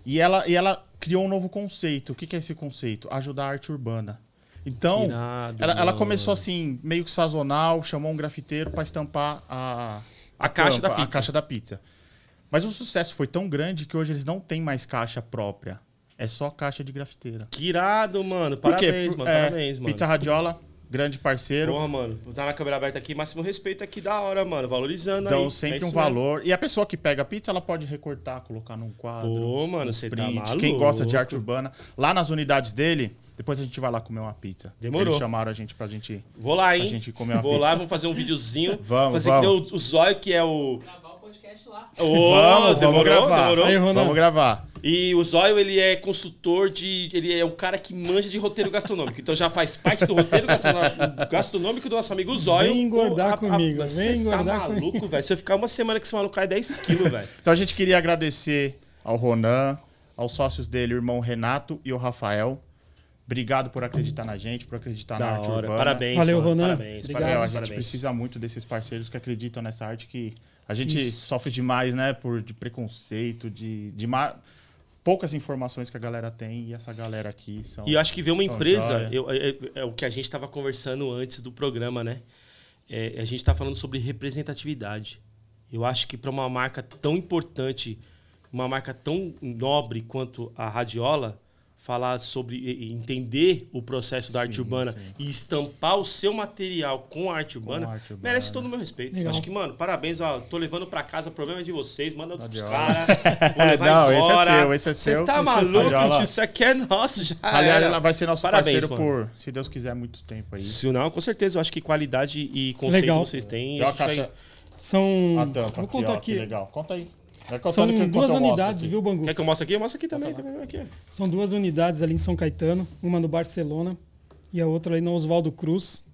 E ela, e ela criou um novo conceito. O que, que é esse conceito? Ajudar a arte urbana. Então, Irado, ela, ela começou assim, meio que sazonal, chamou um grafiteiro pra estampar a, A caixa da tampa, pizza. A caixa da pizza. Mas o sucesso foi tão grande que hoje eles não têm mais caixa própria. É só caixa de grafiteira. Que irado, mano. Parabéns, Por- mano. é, Parabéns, mano. Pizza Radiola, grande parceiro. Porra, mano. Vou dar na câmera aberta aqui. Máximo respeito aqui da hora, mano. Valorizando Dão aí. Então, sempre É um isso mesmo. valor. E a pessoa que pega a pizza, ela pode recortar, colocar num quadro. Pô, mano, você tá maluco. Quem gosta de arte urbana, lá nas unidades dele, depois a gente vai lá comer uma pizza. Demorou. Eles chamaram a gente pra gente. Vou lá, hein? Pra gente comer uma Vou pizza. lá, vamos fazer um videozinho. [LAUGHS] Vamos, fazer vamos. que o, o Zóio, que é o... podcast lá. Ô, vamos, demorou, vamos gravar. demorou. Aí, Ronan. Vamos gravar. E o Zóio, ele é consultor de... Ele é um cara que manja de roteiro gastronômico. Então já faz parte do roteiro gastronômico, do nosso amigo Zóio. Vem engordar O- comigo, vem Você engordar tá comigo. maluco, velho? Se eu ficar uma semana que esse maluco cai 10 quilos, velho. Então a gente queria agradecer ao Ronan, aos sócios dele, o irmão Renato e o Rafael. Obrigado por acreditar na gente, por acreditar na Da arte hora. urbana. Parabéns, Valeu, mano. Ronan. Parabéns, Obrigado. Meu, a parabéns, gente parabéns. precisa muito desses parceiros que acreditam nessa arte que a gente Isso. sofre demais, né? Por de preconceito, de, de ma- poucas informações que a galera tem e essa galera aqui são. E eu acho que ver uma empresa, eu- é, é- é o que a gente estava conversando antes do programa, né? É, a gente está falando sobre representatividade. Eu acho que para uma marca tão importante, uma marca tão nobre quanto a Radiola, falar sobre entender o processo da arte Sim, urbana sim. e estampar o seu material com a arte urbana, arte urbana. merece todo o meu respeito. Legal. Acho que, mano, parabéns, ó, tô levando pra casa, problema é de vocês, manda outros Radiola. caras, vou levar [LAUGHS] Não, esse é embora. seu, esse é seu. Você tá é maluco? Isso aqui é nosso já. Aliás, ela vai ser nosso Parabéns, parceiro mano. por, se Deus quiser, muito tempo aí. Se não, com certeza, eu acho que qualidade e conceito Legal. vocês têm. Deu a a gente vai- caixa, São. a tampa Vou aqui, contar ó, que aqui. legal. Conta aí. Vai São enquanto duas unidades, viu, Bangu? Quer que eu mostre aqui? Eu mostro aqui também. também aqui. São duas unidades ali em São Caetano, uma no Barcelona e a outra ali no Oswaldo Cruz.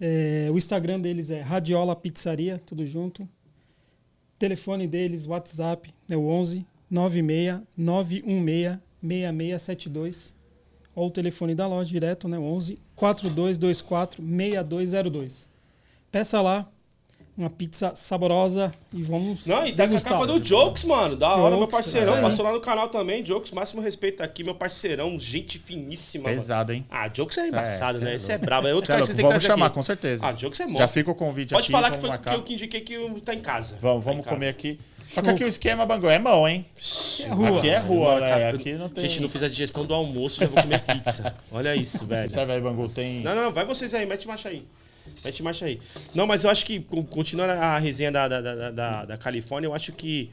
É, o Instagram deles é Radiola Pizzaria, tudo junto. Telefone deles, WhatsApp, é o 11 96 916 6672. Ou o telefone da loja direto, né? 11 4224 6202. Peça lá uma pizza saborosa e vamos. Não, e tá com a capa do Jokes, mano. Da hora, meu Jokes, parceirão. isso aí. Passou lá no canal também. Jokes, máximo respeito aqui, meu parceirão. Gente finíssima, mano. Pesado, hein? Ah, Jokes é embaçado, É, cê né? é Esse é brabo. É outro é cara que você tem que trazer chamar, aqui. com certeza. Ah, Jokes é monstro. Já fica o convite Pode aqui. falar que foi marcar. que eu que indiquei que tá em casa. Vamos, Tá vamos casa. comer aqui. Só que aqui o esquema, Bangu, é mão, hein? É rua. Aqui é rua, Mano, cara, Aqui não tem... Gente, não fiz a digestão do almoço, já vou comer pizza. Olha isso, Você velho. serve aí, Bangu, tem... Não, não, vai vocês aí, mete marcha aí. Mete marcha aí. Não, mas eu acho que, co- continuando a resenha da, da, da, da, da Califórnia, eu acho que.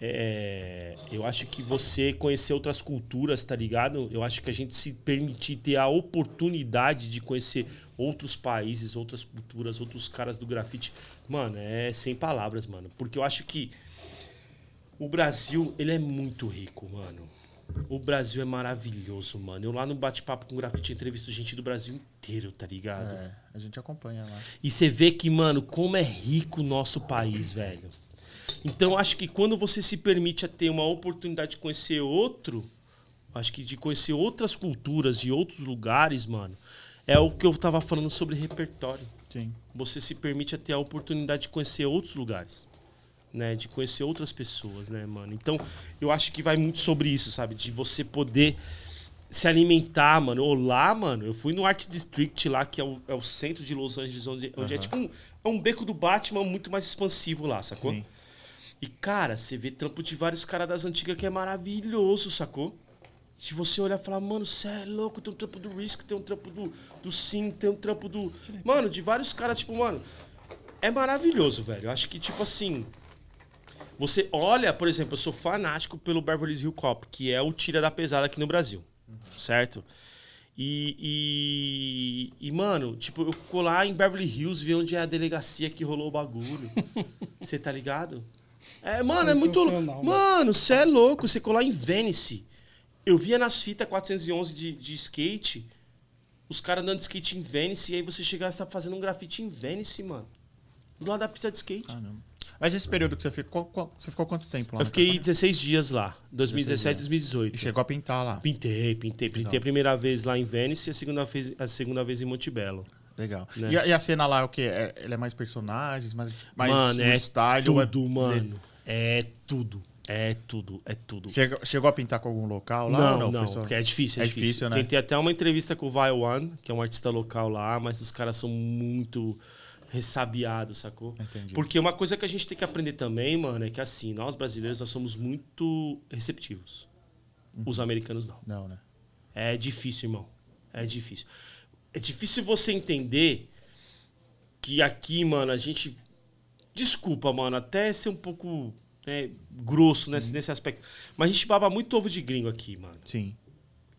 é, eu acho que você conhecer outras culturas, tá ligado? Eu acho que a gente se permitir ter a oportunidade de conhecer outros países, outras culturas, outros caras do grafite, mano, é sem palavras, mano. Porque eu acho que o Brasil, ele é muito rico, mano. O Brasil é maravilhoso, mano. Eu lá no bate-papo com grafite entrevisto gente do Brasil inteiro, tá ligado? É, a gente acompanha lá. E você vê que, mano, como é rico o nosso país, velho. Então, acho que quando você se permite a ter uma oportunidade de conhecer outro, acho que de conhecer outras culturas e outros lugares, mano, é o que eu tava falando sobre repertório. Sim. Você se permite a ter a oportunidade de conhecer outros lugares, né? De conhecer outras pessoas, né, mano? Então, eu acho que vai muito sobre isso, sabe? De você poder se alimentar, mano. Ou lá, mano, eu fui no Art District lá, que é o, é o centro de Los Angeles, onde, onde é tipo um, é um beco do Batman muito mais expansivo lá, sacou? Sim. E, cara, você vê trampo de vários caras das antigas que é maravilhoso, sacou? Se você olhar e falar, mano, você é louco, tem um trampo do Risk, tem um trampo do, do Sim, tem um trampo do. Mano, de vários caras, tipo, mano. É maravilhoso, velho. Eu acho que, tipo assim. Você olha, por exemplo, eu sou fanático pelo Beverly Hills Cop, que é o tira da pesada aqui no Brasil. Certo? E, e, e, mano, tipo, eu colar em Beverly Hills, ver onde é a delegacia que rolou o bagulho. [LAUGHS] Você tá ligado? É, mano, é muito. Velho. Mano, você é louco. Você colar em Venice. Eu via nas fitas 411 de, de skate, os caras andando de skate em Venice, e aí você chega e tá fazendo um grafite em Venice, mano. Do lado da pista de skate. Caramba. Mas esse período que você ficou, qual- você ficou quanto tempo lá? Eu fiquei Califórnia? 16 dias lá, 2017 E 2018. chegou a pintar lá. Pintei, pintei. Pintei a primeira vez lá em Venice e a segunda vez, a segunda vez em Montebello. Legal. Né? E, a, e a cena lá é o quê? É, ele é mais personagens, mais, mais mano, é style? ou é- tudo, mano. É tudo. É tudo, é tudo. Chegou, chegou a pintar com algum local lá? Não, não, Foi só- porque é difícil, é, É difícil. difícil, né? Tentei até uma entrevista com o Vai One, que é um artista local lá, mas os caras são muito ressabiados, sacou? Entendi. Porque uma coisa que a gente tem que aprender também, mano, é que assim, nós brasileiros, nós somos muito receptivos. Uhum. Os americanos não. Não, né? É difícil, irmão. É difícil. É difícil você entender que aqui, mano, a gente. Desculpa, mano, até ser um pouco né, grosso nesse, nesse aspecto. Mas a gente baba muito ovo de gringo aqui, mano. Sim.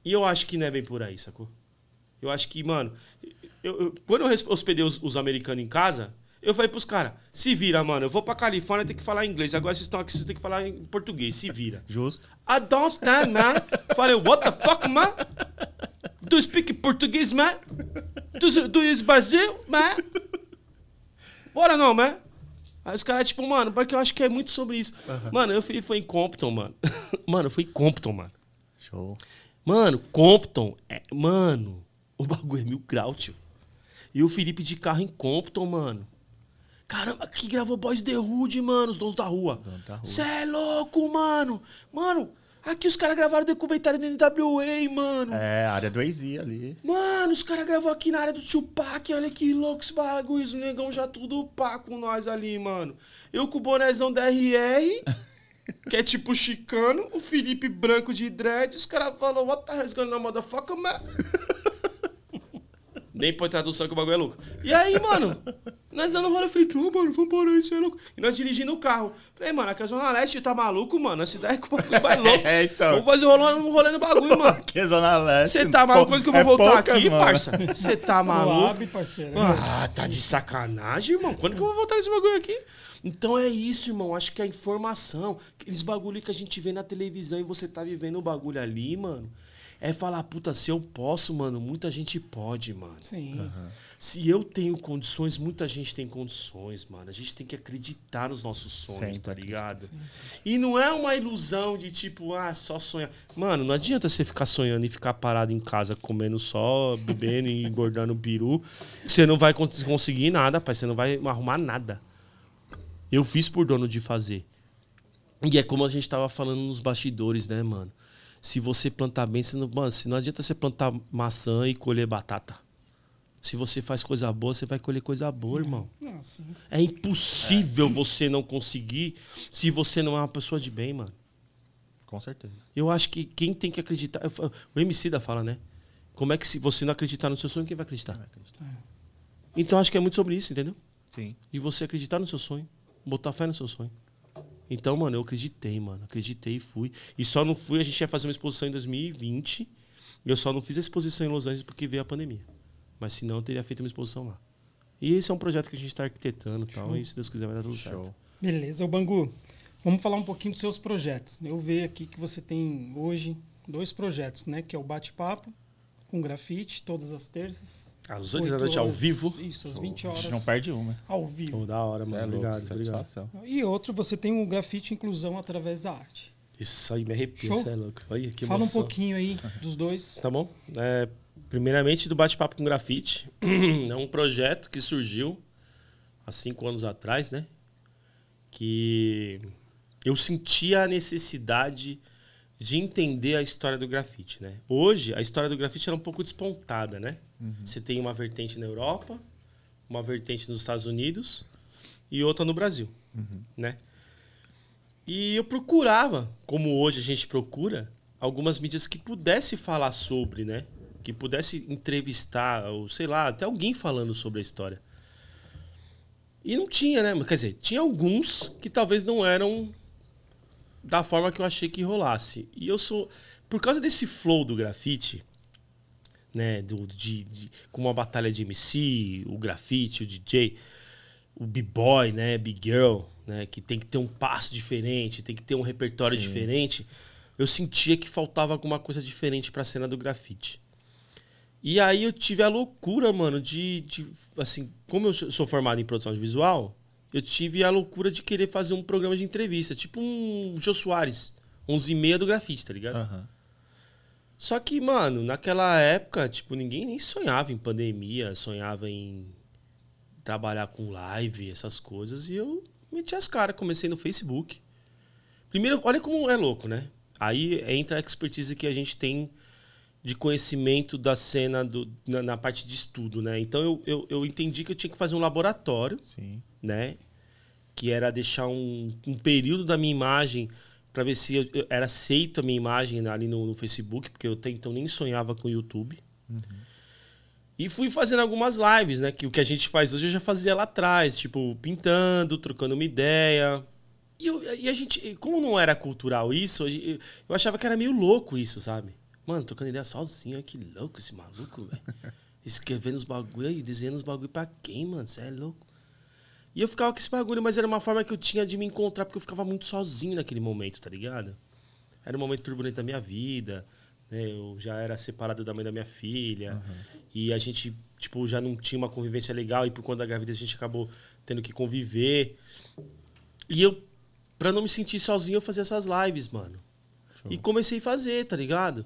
E eu acho que não é bem por aí, sacou? Eu acho que, mano. Eu- eu- quando eu hospedei os, os americanos em casa, eu falei pros caras: se vira, mano. Eu vou pra Califórnia, tem que falar inglês. Agora vocês estão aqui, vocês têm que falar em português. Se vira. Justo. I don't stand, man. Falei, what the fuck, man? Do you speak Portuguese, man? Do, you- do you Brasil, man? Bora não, man. Aí os caras, tipo, mano, porque eu acho que é muito sobre isso. Mano, eu fui, foi em Compton, mano. [LAUGHS] mano, eu fui em Compton, mano. Show. Mano, Compton, é, mano, o bagulho é mil grau, tio. E o Felipe de carro em Compton, mano. Caramba, que gravou Boys The Hood, mano, os donos da rua. Donos da rua. Cê é louco, mano. Mano, aqui os caras gravaram o documentário do NWA, mano. É, a área do AZ ali. Mano, os caras gravou aqui na área do Tupac, olha que louco esse bagulho, os negão já tudo pá com nós ali, mano. Eu com o bonézão da RR [LAUGHS] que é tipo Chicano, o Felipe Branco de dread, os caras falam, what the hell is going on, motherfucker, man? [LAUGHS] Nem põe tradução que o bagulho é louco. E aí, mano, nós dando rolê, eu falei, não, mano, vamos parar você é louco. E nós dirigindo o carro. Falei, mano, aqui é a Zona Leste, tá maluco, mano? A cidade é com o bagulho mais louco. [LAUGHS] É, então. Vamos fazer rolê, rolê no bagulho, mano. [LAUGHS] Aqui é Zona Leste. Você tá maluco? Quando que eu vou É voltar poucas, aqui, mano. parça? Você tá [LAUGHS] maluco? Coab, parceiro. Ah, tá de sacanagem, irmão. Quando que eu vou voltar nesse bagulho aqui? Então é isso, irmão. Acho que a informação, aqueles bagulho que a gente vê na televisão e você tá vivendo o bagulho ali, mano. É falar, puta, se eu posso, mano, muita gente pode, mano. Sim. Se eu tenho condições, muita gente tem condições, mano. A gente tem que acreditar nos nossos sonhos, Sempre tá ligado? E não é uma ilusão de tipo, ah, só sonhar. Mano, não adianta você ficar sonhando e ficar parado em casa comendo só, bebendo e engordando que Você não vai cons- conseguir nada, pai. Você não vai arrumar nada. Eu fiz por dono de fazer. E é como a gente tava falando nos bastidores, né, mano? Se você plantar bem, você não, mano, se não adianta você plantar maçã e colher batata. Se você faz coisa boa, você vai colher coisa boa, irmão. Não, sim. É impossível você não conseguir se você não é uma pessoa de bem, mano. Com certeza. Eu acho que quem tem que acreditar. O MC da fala, né? Como é que se você não acreditar no seu sonho, quem vai acreditar? Então acho que é muito sobre isso, entendeu? Sim. De você acreditar no seu sonho, botar fé no seu sonho. Então, mano, eu acreditei, mano. Acreditei e fui. E só não fui, a gente ia fazer uma exposição em 2020. E eu só não fiz a exposição em Los Angeles porque veio a pandemia. Mas senão eu teria feito uma exposição lá. E esse é um projeto que a gente está arquitetando e tal. E se Deus quiser vai dar tudo certo. Show. Beleza, ô Bangu, vamos falar um pouquinho dos seus projetos. Eu vejo aqui que você tem hoje dois projetos, né? Que é o Bate-Papo com grafite, todas as terças. Às 8 da Oito noite ao vivo. Isso, às 20 A horas gente não perde uma. ao vivo. Pô, da hora, mano. É louco, obrigado, obrigado. satisfação. E outro, você tem o grafite inclusão através da arte. Isso aí me arrepia, Show. você é louco. Olha que Fala um emoção. pouquinho aí dos dois. Tá bom? É, primeiramente, do Bate-Papo com Grafite. [CLEARS THROAT] é um projeto que surgiu há cinco anos atrás, né? Que eu sentia a necessidade de entender a história do grafite, né? Hoje, a história do grafite era um pouco despontada, né? Você tem uma vertente na Europa, uma vertente nos Estados Unidos e outra no Brasil, né? E eu procurava, como hoje a gente procura, algumas mídias que pudesse falar sobre, né? Que pudesse entrevistar, ou sei lá, até alguém falando sobre a história. E não tinha, né? Quer dizer, tinha alguns que talvez não eram da forma que eu achei que rolasse. E eu sou. Por causa desse flow do grafite, né? Do, de, de- como uma batalha de MC, o grafite, o DJ, o b-boy, né? Big girl, né? Que tem que ter um passo diferente, tem que ter um repertório Sim. diferente. Eu sentia que faltava alguma coisa diferente pra cena do grafite. E aí eu tive a loucura, mano, de, de assim, como eu sou formado em produção de visual, eu tive a loucura de querer fazer um programa de entrevista, tipo um Jô Soares, 11 e meia do grafite, tá ligado? Aham. Só que, mano, naquela época, tipo, ninguém nem sonhava em pandemia, sonhava em trabalhar com live, essas coisas, e eu meti as caras, comecei no Facebook. Primeiro, olha como é louco, né? Aí entra a expertise que a gente tem de conhecimento da cena do, na, na parte de estudo, né? Então eu, eu, eu entendi que eu tinha que fazer um laboratório Sim. né? Que era deixar um, um período da minha imagem para ver se eu- eu- era aceito a minha imagem ali no, no Facebook, porque eu até então nem sonhava com o YouTube. E fui fazendo algumas lives, né? Que o que a gente faz hoje eu já fazia lá atrás, tipo, pintando, trocando uma ideia. E, eu- e a gente, como não era cultural isso, eu, eu achava que era meio louco isso, sabe? Mano, trocando ideia sozinho, que louco esse maluco, velho. [LAUGHS] Escrevendo os bagulho aí, desenhando os bagulho pra quem, mano? Você é louco. E eu ficava com esse bagulho, mas era uma forma que eu tinha de me encontrar, porque eu ficava muito sozinho naquele momento, tá ligado? Era um momento turbulento da minha vida, né? Eu já era separado da mãe da minha filha. E a gente, tipo, já não tinha uma convivência legal. E por conta da gravidez a gente acabou tendo que conviver. E eu, pra não me sentir sozinho, eu fazia essas lives, mano. E comecei a fazer, tá ligado?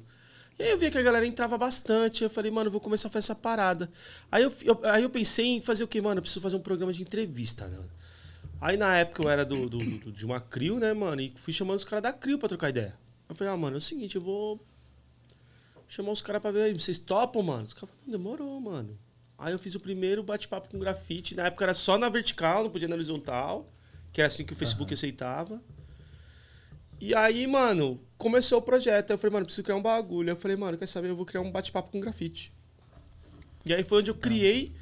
E aí eu vi que a galera entrava bastante. Eu falei, mano, vou começar a fazer essa parada. Aí eu, eu- aí eu pensei em fazer o quê, mano? Eu preciso fazer um programa de entrevista, né? Aí na época eu era do, do- do- de uma CRIO, né, mano? E fui chamando os caras da CRIO pra trocar ideia. Eu falei, ah, mano, é o seguinte, eu vou chamar os caras pra ver aí. Vocês topam, mano? Os caras falaram, demorou, mano. Aí eu fiz o primeiro bate-papo com grafite. Na época era só na vertical, não podia na horizontal. Que era assim que o Facebook aceitava. E aí, mano, começou o projeto. Aí eu falei, mano, preciso criar um bagulho. Aí eu falei, mano, quer saber? Eu vou criar um bate-papo com grafite. E aí foi onde eu criei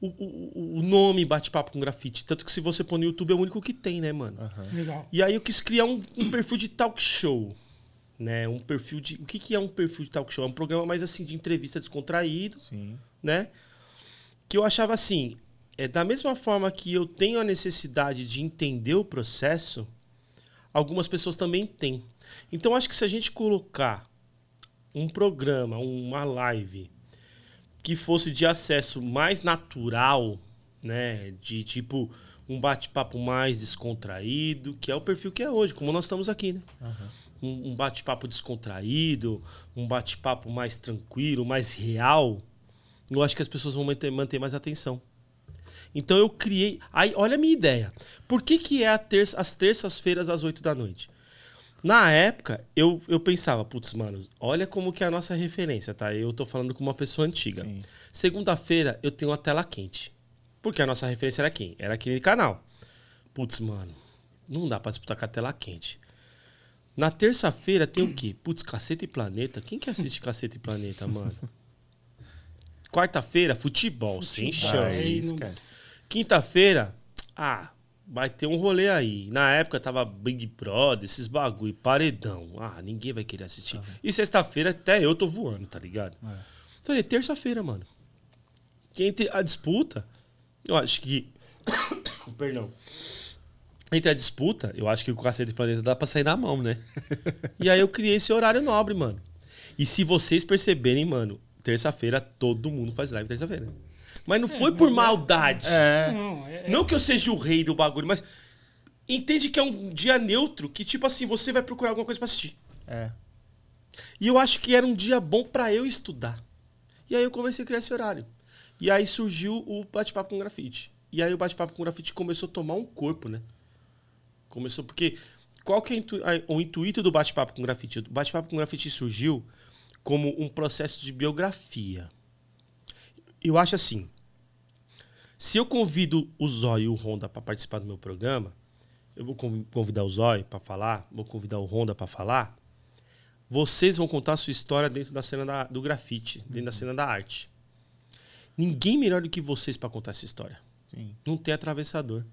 o, o, o nome Bate-Papo com Grafite. Tanto que se você pôr no YouTube é o único que tem, né, mano? Legal. E aí eu quis criar um, um perfil de talk show. Né? Um perfil de. O que, que é um perfil de talk show? É um programa mais assim de entrevista descontraído, Sim. né? Que eu achava assim. É, da mesma forma que eu tenho a necessidade de entender o processo, algumas pessoas também têm. Então acho que se a gente colocar um programa, uma live que fosse de acesso mais natural, né, de tipo um bate-papo mais descontraído, que é o perfil que é hoje, como nós estamos aqui, né? Um, um bate-papo descontraído, um bate-papo mais tranquilo, mais real, eu acho que as pessoas vão manter, manter mais atenção. Então eu criei. Aí, olha a minha ideia. Por que, que é a terça, as terças-feiras às 8 da noite? Na época, eu, eu pensava, putz, mano, olha como que é a nossa referência, tá? Eu tô falando com uma pessoa antiga. Segunda-feira eu tenho a tela quente. Porque a nossa referência era quem? Era aquele canal. Putz, mano, não dá pra disputar com a tela quente. Na terça-feira tem o quê? Putz, Caceta e Planeta. Quem que assiste Caceta e Planeta, mano? Quarta-feira, futebol, sem chance. Quinta-feira, ah, vai ter um rolê aí. Na época tava Big Brother, esses bagulho, paredão. Ah, ninguém vai querer assistir. E sexta-feira até eu tô voando, tá ligado? Falei, terça-feira, mano. Que entre a disputa, eu acho que. [COUGHS] Perdão. Entre a disputa, eu acho que o Cacete do Planeta dá pra sair na mão, né? [LAUGHS] e aí eu criei esse horário nobre, mano. E se vocês perceberem, mano, terça-feira todo mundo faz live terça-feira. Mas não foi por mas é- maldade. É. Não, é, Não que eu seja o rei do bagulho, mas entende que é um dia neutro que, tipo assim, você vai procurar alguma coisa pra assistir. É. E eu acho que era um dia bom pra eu estudar. E aí eu comecei a criar esse horário. E aí surgiu o bate-papo com grafite. E aí o bate-papo com grafite começou a tomar um corpo, né? Começou porque qual que é intu- a- o intuito do bate-papo com grafite? O bate-papo com grafite surgiu como um processo de biografia. Eu acho assim, se eu convido o Zóio e o Honda para participar do meu programa, eu vou conv- convidar o Zóio para falar, vou convidar o Honda para falar, vocês vão contar a sua história dentro da cena da- do grafite, dentro da cena da arte. Ninguém melhor do que vocês para contar essa história. Sim. Não tem atravessador.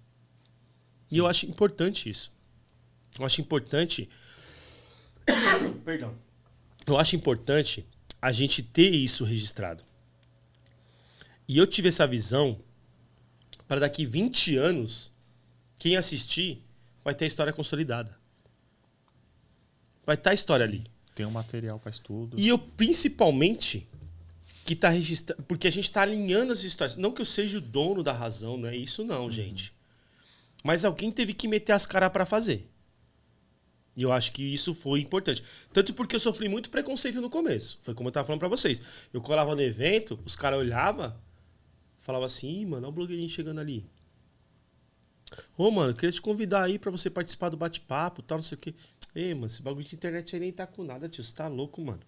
E eu acho importante isso. Eu acho importante. [COUGHS] Perdão. Eu acho importante a gente ter isso registrado. E eu tive essa visão para daqui 20 anos, quem assistir vai ter a história consolidada. Vai estar a história ali. Tem um material pra estudo. E eu, principalmente, que tá registrando. Porque a gente tá alinhando as histórias. Não que eu seja o dono da razão, não é isso, não, gente. Mas alguém teve que meter as caras pra fazer. E eu acho que isso foi importante. Tanto porque eu sofri muito preconceito no começo. Foi como eu tava falando pra vocês. Eu colava no evento, os caras olhavam, falavam assim, mano, olha o blogueirinho chegando ali. Ô, mano, eu queria te convidar aí pra você participar do bate-papo, tal, não sei o quê. Ei, mano, esse bagulho de internet aí nem tá com nada, tio. Você tá louco, mano.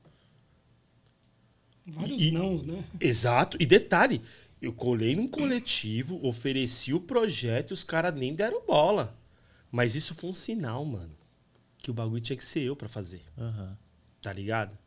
Vários E- nãos, né? Exato. E detalhe, eu colei num coletivo, ofereci o projeto e os caras nem deram bola. Mas isso foi um sinal, mano. Que o bagulho tinha que ser eu pra fazer. Aham. Tá ligado?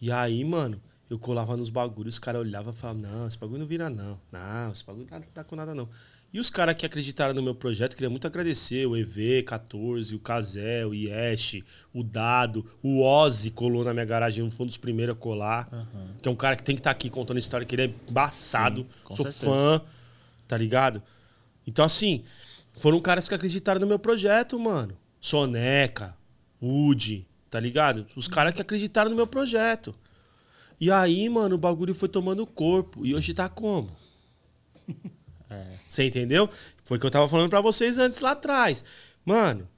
E aí, mano, eu colava nos bagulhos, os caras olhavam e falavam, não, esse bagulho não vira não. Não, esse bagulho não tá com nada não. E os caras que acreditaram no meu projeto, queria muito agradecer o EV14, o Cazel, o Yesh, o Dado, o Ozzy colou na minha garagem, foi um dos primeiros a colar. Que é um cara que tem que estar aqui contando história, que ele é embaçado. Sim, Sou certeza. fã, tá ligado? Então, assim, foram caras que acreditaram no meu projeto, mano. Soneca, Woody, tá ligado? Os caras que acreditaram no meu projeto. E aí, mano, o bagulho foi tomando corpo. E hoje tá como? [LAUGHS] É. Você entendeu? Foi o que eu tava falando pra vocês antes lá atrás. Mano,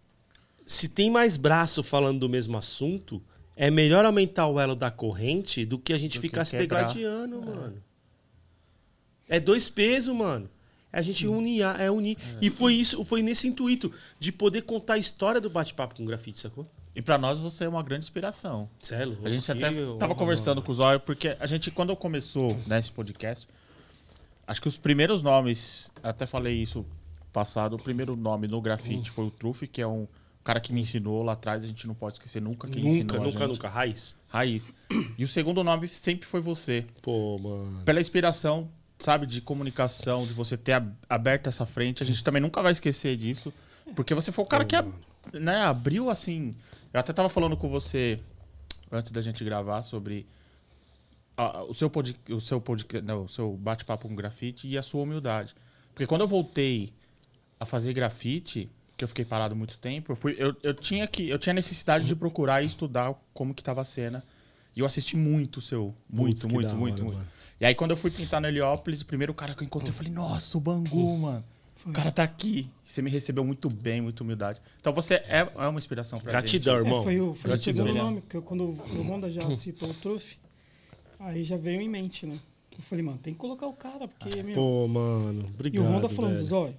se tem mais braço falando do mesmo assunto, é melhor aumentar o elo da corrente do que a gente Do ficar se quebrar. degradando, mano. É dois pesos, mano. É a gente unir, é unir. E foi isso, foi nesse intuito de poder contar a história do bate-papo com grafite, sacou? E pra nós você é uma grande inspiração. É louco, A gente até que- tava conversando com o Zóio, porque a gente, quando começou nesse podcast, acho que os primeiros nomes, até falei isso passado, o primeiro nome no grafite foi o Trufe, que é um cara que me ensinou lá atrás, a gente não pode esquecer nunca quem Nunca, ensinou nunca, gente. nunca. Raiz. Raiz. E o segundo nome sempre foi você. Pô, mano. Pela inspiração, sabe, de comunicação, de você ter ab- aberto essa frente. A gente também nunca vai esquecer disso. Porque você foi o cara que né, abriu assim. Eu até tava falando com você antes da gente gravar sobre a- o seu pod, o seu pod, não, o seu bate-papo com grafite e a sua humildade. Porque quando eu voltei a fazer grafite, que eu fiquei parado muito tempo, eu, fui, eu, eu tinha que eu tinha necessidade de procurar e estudar como que tava a cena. E eu assisti muito o seu, muito, que muito, muito, hora, muito. mano. E aí quando eu fui pintar no Heliópolis, o primeiro cara que eu encontrei, eu falei: "Nossa, o Bangu, mano. O cara tá aqui. Você me recebeu muito bem, muita humildade. Então você é, é uma inspiração pra Gratidão, gente. irmão. É, foi o, foi o Gratidão. segundo nome, porque eu- quando o Honda já citou o Truff, aí já veio em mente, né? Eu falei, mano, tem que colocar o cara, porque, meu... Pô, mano. e Obrigado. o Honda falando, velho. Zóio,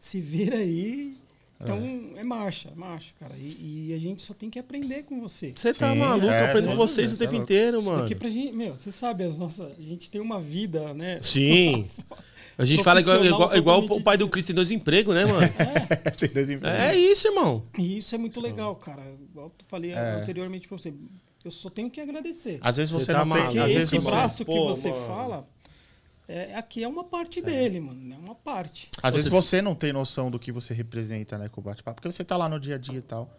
se vira aí, então é, marcha, marcha, cara. E, e a gente só tem que aprender com você. Você tá Sim, maluco? é, eu aprendo com vocês o você é tempo louco. inteiro, Isso mano. daqui pra gente, meu, você sabe, as nossas, a gente tem uma vida, né? Sim. [LAUGHS] A gente fala igual, igual, igual o pai do Cristo tem dois empregos, né, mano? [LAUGHS] Tem dois empregos. É isso, irmão. E isso é muito legal, cara. Igual eu falei É. anteriormente pra você, eu só tenho que agradecer. Às vezes Você você, tá Às vezes esse você, braço que Pô, você mano. fala, é, aqui é uma parte dele, mano. É uma parte. às vezes Você- não tem noção do que você representa, né, com o bate-papo, porque você tá lá no dia a dia e tal.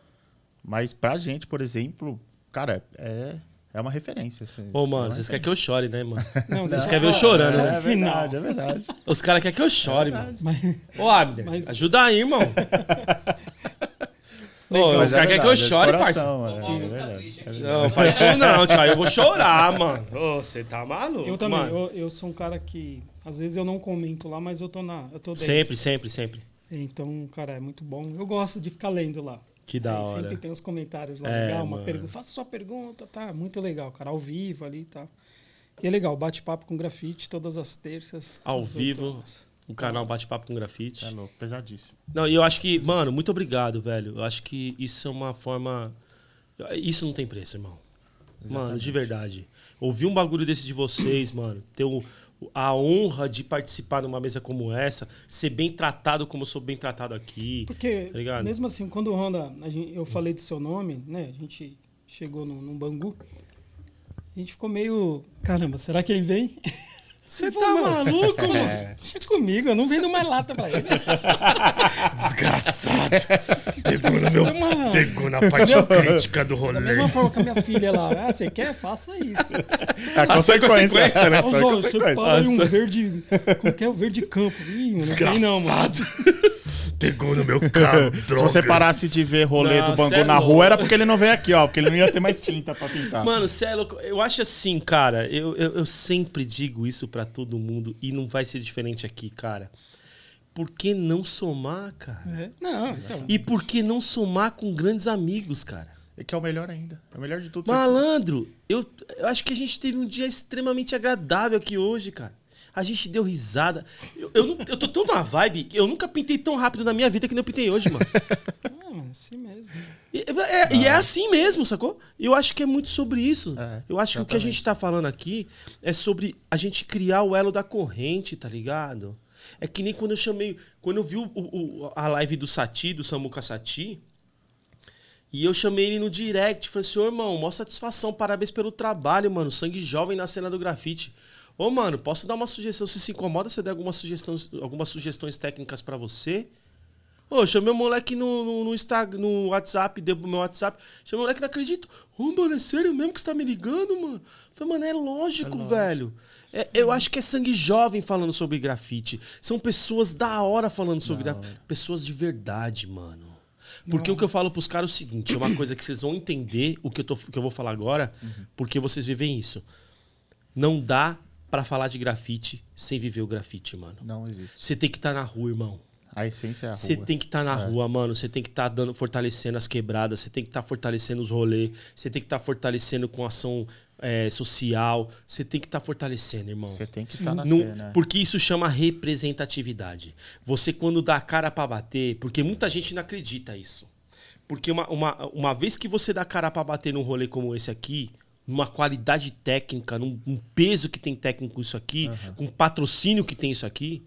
Mas pra gente, por exemplo, cara, é, é uma referência. assim. Ô, É mano, uma vocês querem que eu chore, né, mano? [LAUGHS] Não, Vocês não, querem ver eu chorando, só né? É final. verdade, é verdade. Os caras querem que eu chore, mano. Mas, Ô, Abner, Mas- ajuda aí, irmão. [LAUGHS] Ô, Mas os é caras querem que eu é chore, parceiro. é, é. Não, faz isso não, tio. Aí eu vou chorar, mano. Ô, você tá maluco, eu também, mano. eu, eu sou um cara que, às vezes eu não comento lá, mas eu tô na, eu tô dentro. Sempre, sempre, sempre. Então, cara, é muito bom. Eu gosto de ficar lendo lá. Que da hora. Sempre tem uns comentários lá, É, legal, uma mano. pergunta, faça sua pergunta, tá? Muito legal, cara, ao vivo ali, tá? E é legal, bate-papo com grafite todas as terças. Ao vivo. horas. O canal Bate-Papo com Grafite. É louco, pesadíssimo. Não, e eu acho que, mano, muito obrigado, velho. Eu acho que isso é uma forma. Isso não tem preço, irmão. Mano, de verdade. Ouvir um bagulho desse de vocês, mano, ter o- a honra de participar numa mesa como essa, ser bem tratado como eu sou bem tratado aqui. Porque, Tá ligado? mesmo assim, quando o Honda, a gente- eu falei do seu nome, né? A gente chegou no, no Bangu, a gente ficou meio. Caramba, será que ele vem? [LAUGHS] Você tá mano. maluco, mano? É. Deixa comigo, eu não vendo mais lata pra ele. [LAUGHS] Desgraçado. Pegou, no meu, Uma- pegou na parte crítica do Da rolê. mesma forma que a minha filha lá, ah, você quer? Faça isso. É a consequência, né? Só, a você para um verde. Como que é o verde campo? Ih, mano, não tem não, mano. Pegou no meu [LAUGHS] carro, Se você parasse de ver rolê Não, do Bangu é na rua, era porque ele não veio aqui, ó. Porque ele não ia ter mais tinta pra pintar. Mano, cê é louco. Eu acho assim, cara. Eu, eu, eu sempre digo isso pra todo mundo e não vai ser diferente aqui, cara. Por que não somar, cara? É, Não, então. E por que não somar com grandes amigos, cara? É que é o melhor ainda. É o melhor de tudo. Malandro, eu, eu acho que a gente teve um dia extremamente agradável aqui hoje, cara. A gente deu risada. Eu, eu, não- eu tô tão na vibe que eu nunca pintei tão rápido na minha vida que nem eu pintei hoje, mano. [LAUGHS] Ah, mas assim mesmo. E é, e é assim mesmo, sacou? Eu acho que é muito sobre isso. É, eu acho que o que a gente tá falando aqui é sobre a gente criar o elo da corrente, tá ligado? É que nem quando eu chamei. Quando eu vi o- o- a live do Sati, do Samuca Sati, e eu chamei ele no direct. Falei assim, ô irmão, mó satisfação, parabéns pelo trabalho, mano. Sangue jovem na cena do grafite. Ô, mano, posso dar uma sugestão? Você se incomoda se eu der algumas sugestões, algumas sugestões técnicas pra você? Ô, chamei o moleque no, no, no, Instagram, no WhatsApp, deu pro meu WhatsApp. Chamei o moleque, não acredito. Ô, mano, é sério mesmo que você tá me ligando, mano? Falei, mano, é lógico, velho. É, eu acho que é sangue jovem falando sobre grafite. São pessoas da hora falando sobre grafite. Pessoas de verdade, mano. Porque o que eu falo pros caras é o seguinte: é uma coisa que vocês vão entender o que eu, tô, que eu vou falar agora, porque vocês vivem isso. Não dá pra falar de grafite sem viver o grafite, mano. Não existe. Você tem que estar na rua, irmão. A essência é a rua. Você tem que estar na É. rua, mano. Você tem que estar dando, fortalecendo as quebradas. Você tem que estar fortalecendo os rolês. Você tem que estar fortalecendo com ação é, social. Você tem que estar fortalecendo, irmão. Você tem que estar na Não- cena. Porque isso chama representatividade. Você, quando dá a cara pra bater, porque muita gente não acredita isso. Porque uma, uma, uma vez que você dá a cara pra bater num rolê como esse aqui, numa qualidade técnica, num, num peso que tem técnico isso aqui, com patrocínio que tem isso aqui,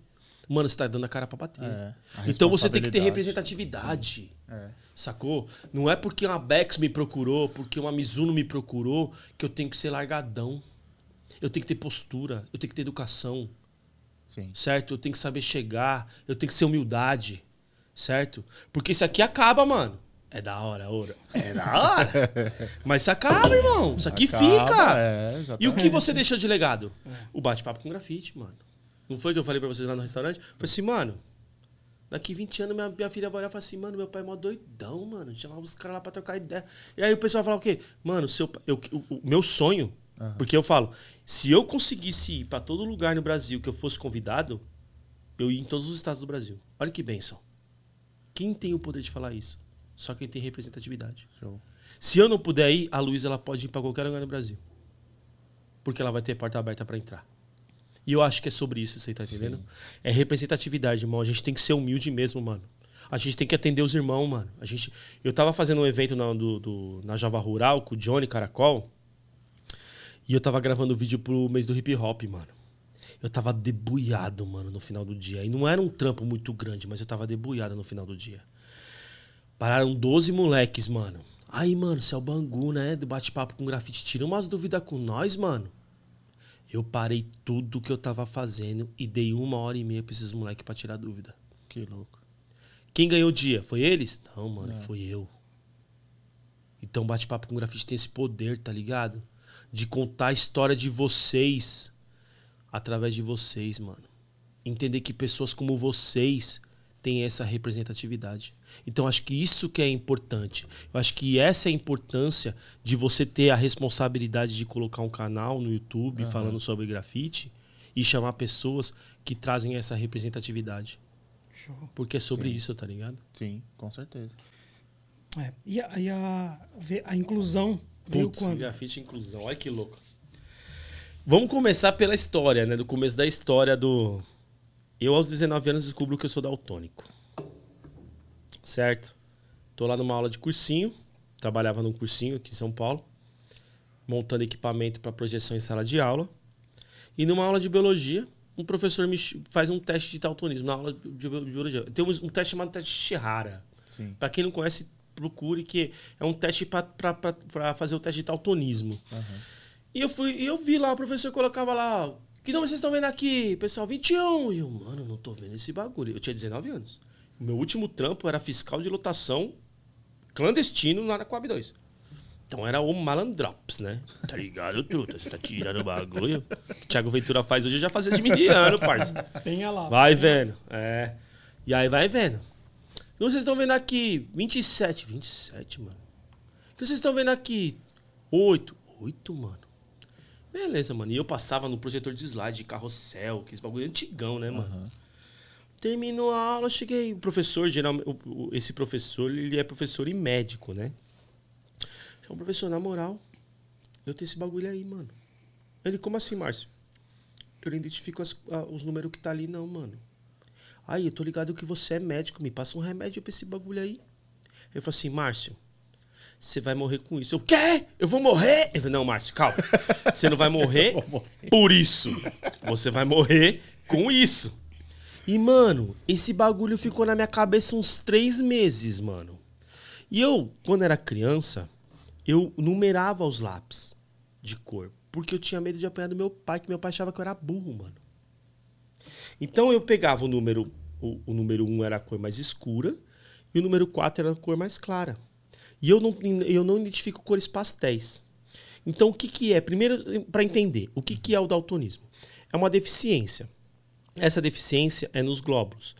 Mano, você tá dando a cara pra bater. É, então você tem que ter representatividade. É. Sacou? Não é porque uma Bex me procurou, porque uma Mizuno me procurou, que eu tenho que ser largadão. Eu tenho que ter postura, eu tenho que ter educação, Sim. certo? Eu tenho que saber chegar, eu tenho que ser humildade, certo? Porque isso aqui acaba, mano. É da hora, ouro. É da hora. [LAUGHS] Mas isso acaba, irmão. Isso aqui Acaba, fica. é, e o que você deixou de legado? O bate-papo com grafite, mano. Não foi que eu falei pra vocês lá no restaurante? Eu falei assim, mano, daqui 20 anos minha, minha filha vai olhar e falar assim, mano, meu pai é mó doidão, mano. Chamava os caras lá pra trocar ideia. E aí o pessoal vai falar o quê? Mano, seu, eu, o, o meu sonho, porque eu falo, se eu conseguisse ir pra todo lugar no Brasil que eu fosse convidado, eu ia em todos os estados do Brasil. Olha que bênção. Quem tem o poder de falar isso? Só quem tem representatividade. Show. Se eu não puder ir, a Luísa ela pode ir pra qualquer lugar no Brasil. Porque ela vai ter porta aberta pra entrar. E eu acho que é sobre isso, você tá entendendo? É representatividade, irmão. A gente tem que ser humilde mesmo, mano. A gente tem que atender os irmãos, mano. A gente... Eu tava fazendo um evento na, do, do- na Java Rural com o Johnny Caracol. E eu tava gravando vídeo pro mês do hip hop, mano. Eu tava debuiado, mano, no final do dia. E não era um trampo muito grande, mas eu tava debuiado no final do dia. Pararam 12 moleques, mano. Aí, mano, você é o Bangu, né? Do bate-papo com grafite. Tira umas dúvidas com nós, mano. Eu parei tudo que eu tava fazendo e dei uma hora e meia pra esses moleques pra tirar dúvida. Que louco. Quem ganhou o dia? Foi eles? Não, mano, foi eu. Então, bate-papo com grafite tem esse poder, tá ligado? De contar a história de vocês através de vocês, mano. Entender que pessoas como vocês têm essa representatividade. Então, acho que isso que é importante. Eu acho que essa é a importância de você ter a responsabilidade de colocar um canal no YouTube falando sobre grafite e chamar pessoas que trazem essa representatividade. Show. Porque é sobre Sim. isso, tá ligado? Sim, com certeza. É. E, a, e a, a inclusão veio Putz, quando? grafite inclusão. Olha que louco. Vamos começar pela história, né? Do começo da história do. Eu, aos 19 anos, descubro que eu sou daltônico. Certo? Tô lá numa aula de cursinho. Trabalhava num cursinho aqui em São Paulo. Montando equipamento para projeção em sala de aula. E numa aula de biologia, um professor me faz um teste de daltonismo. Na aula de bi- de biologia. Tem um teste chamado teste Shihara. Pra quem não conhece, procure que é um teste pra fazer o teste de daltonismo. E eu fui, eu vi lá, o professor colocava lá, que nome vocês estão vendo aqui? Pessoal, 21. E eu, mano, não tô vendo esse bagulho. Eu tinha 19 anos. O meu último trampo era fiscal de lotação clandestino na Coab 2. Então era o malandrops, né? Tá ligado, truta? Você tá tirando o bagulho. O que o Thiago Ventura faz hoje eu já fazia de mediano, parça. Tenha lá. Vai vendo. É. E aí vai vendo. E vocês estão vendo aqui 27. 27, mano. O que vocês estão vendo aqui? 8. 8, mano. Beleza, mano. E eu passava no projetor de slide, de carrossel, aqueles bagulho antigão, né, mano? Terminou a aula, cheguei. O professor, geralmente, esse professor, ele é professor e médico, né? Então, professor, na moral, eu tenho esse bagulho aí, mano. Ele, como assim, Márcio? Eu não identifico as- os números que tá ali, não, mano. Aí, eu tô ligado que você é médico, me passa um remédio pra esse bagulho aí. Eu falei assim, Márcio, você vai morrer com isso. Eu, quê? Eu vou morrer? Eu não, Márcio, calma. Você não vai [LAUGHS] morrer por isso. Você vai morrer com isso. E, mano, esse bagulho ficou na minha cabeça uns três meses, mano. E eu, quando era criança, eu numerava os lápis de cor. Porque eu tinha medo de apanhar do meu pai, que meu pai achava que eu era burro, mano. Então eu pegava o número. O, o número 1 era a cor mais escura e o número 4 era a cor mais clara. E eu não, eu não identifico cores pastéis. Então o que, que é? Primeiro, para entender, o que, que é o daltonismo? É uma deficiência. Essa deficiência é nos glóbulos.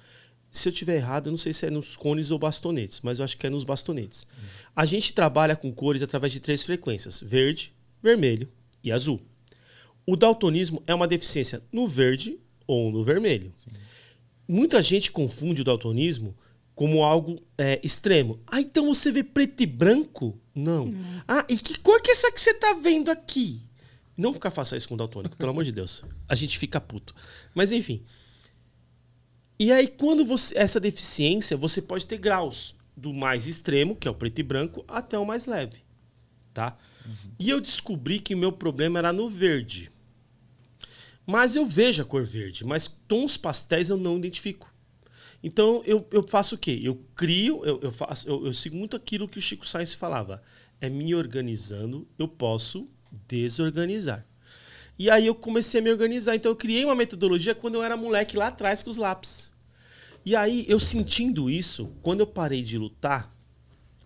Se eu tiver errado, eu não sei se é nos cones ou bastonetes, mas eu acho que é nos bastonetes. A gente trabalha com cores através de três frequências: verde, vermelho e azul. O daltonismo é uma deficiência no verde ou no vermelho. Muita gente confunde o daltonismo como algo é, extremo. Ah, então você vê preto e branco? Não. Ah, e que cor que é essa que você tá vendo aqui? Não ficar faça isso com o daltônico, pelo amor de Deus. A gente fica puto. Mas enfim. E aí, quando você. Essa deficiência, você pode ter graus. Do mais extremo, que é o preto e branco, até o mais leve. Tá? E eu descobri que o meu problema era no verde. Mas eu vejo a cor verde. Mas tons pastéis eu não identifico. Então eu, eu faço o quê? Eu crio, eu, eu, faço, eu, eu sigo muito aquilo que o Chico Sainz falava. É me organizando, eu posso desorganizar. E aí eu comecei a me organizar. Então eu criei uma metodologia quando eu era moleque lá atrás com os lápis. E aí eu sentindo isso, quando eu parei de lutar,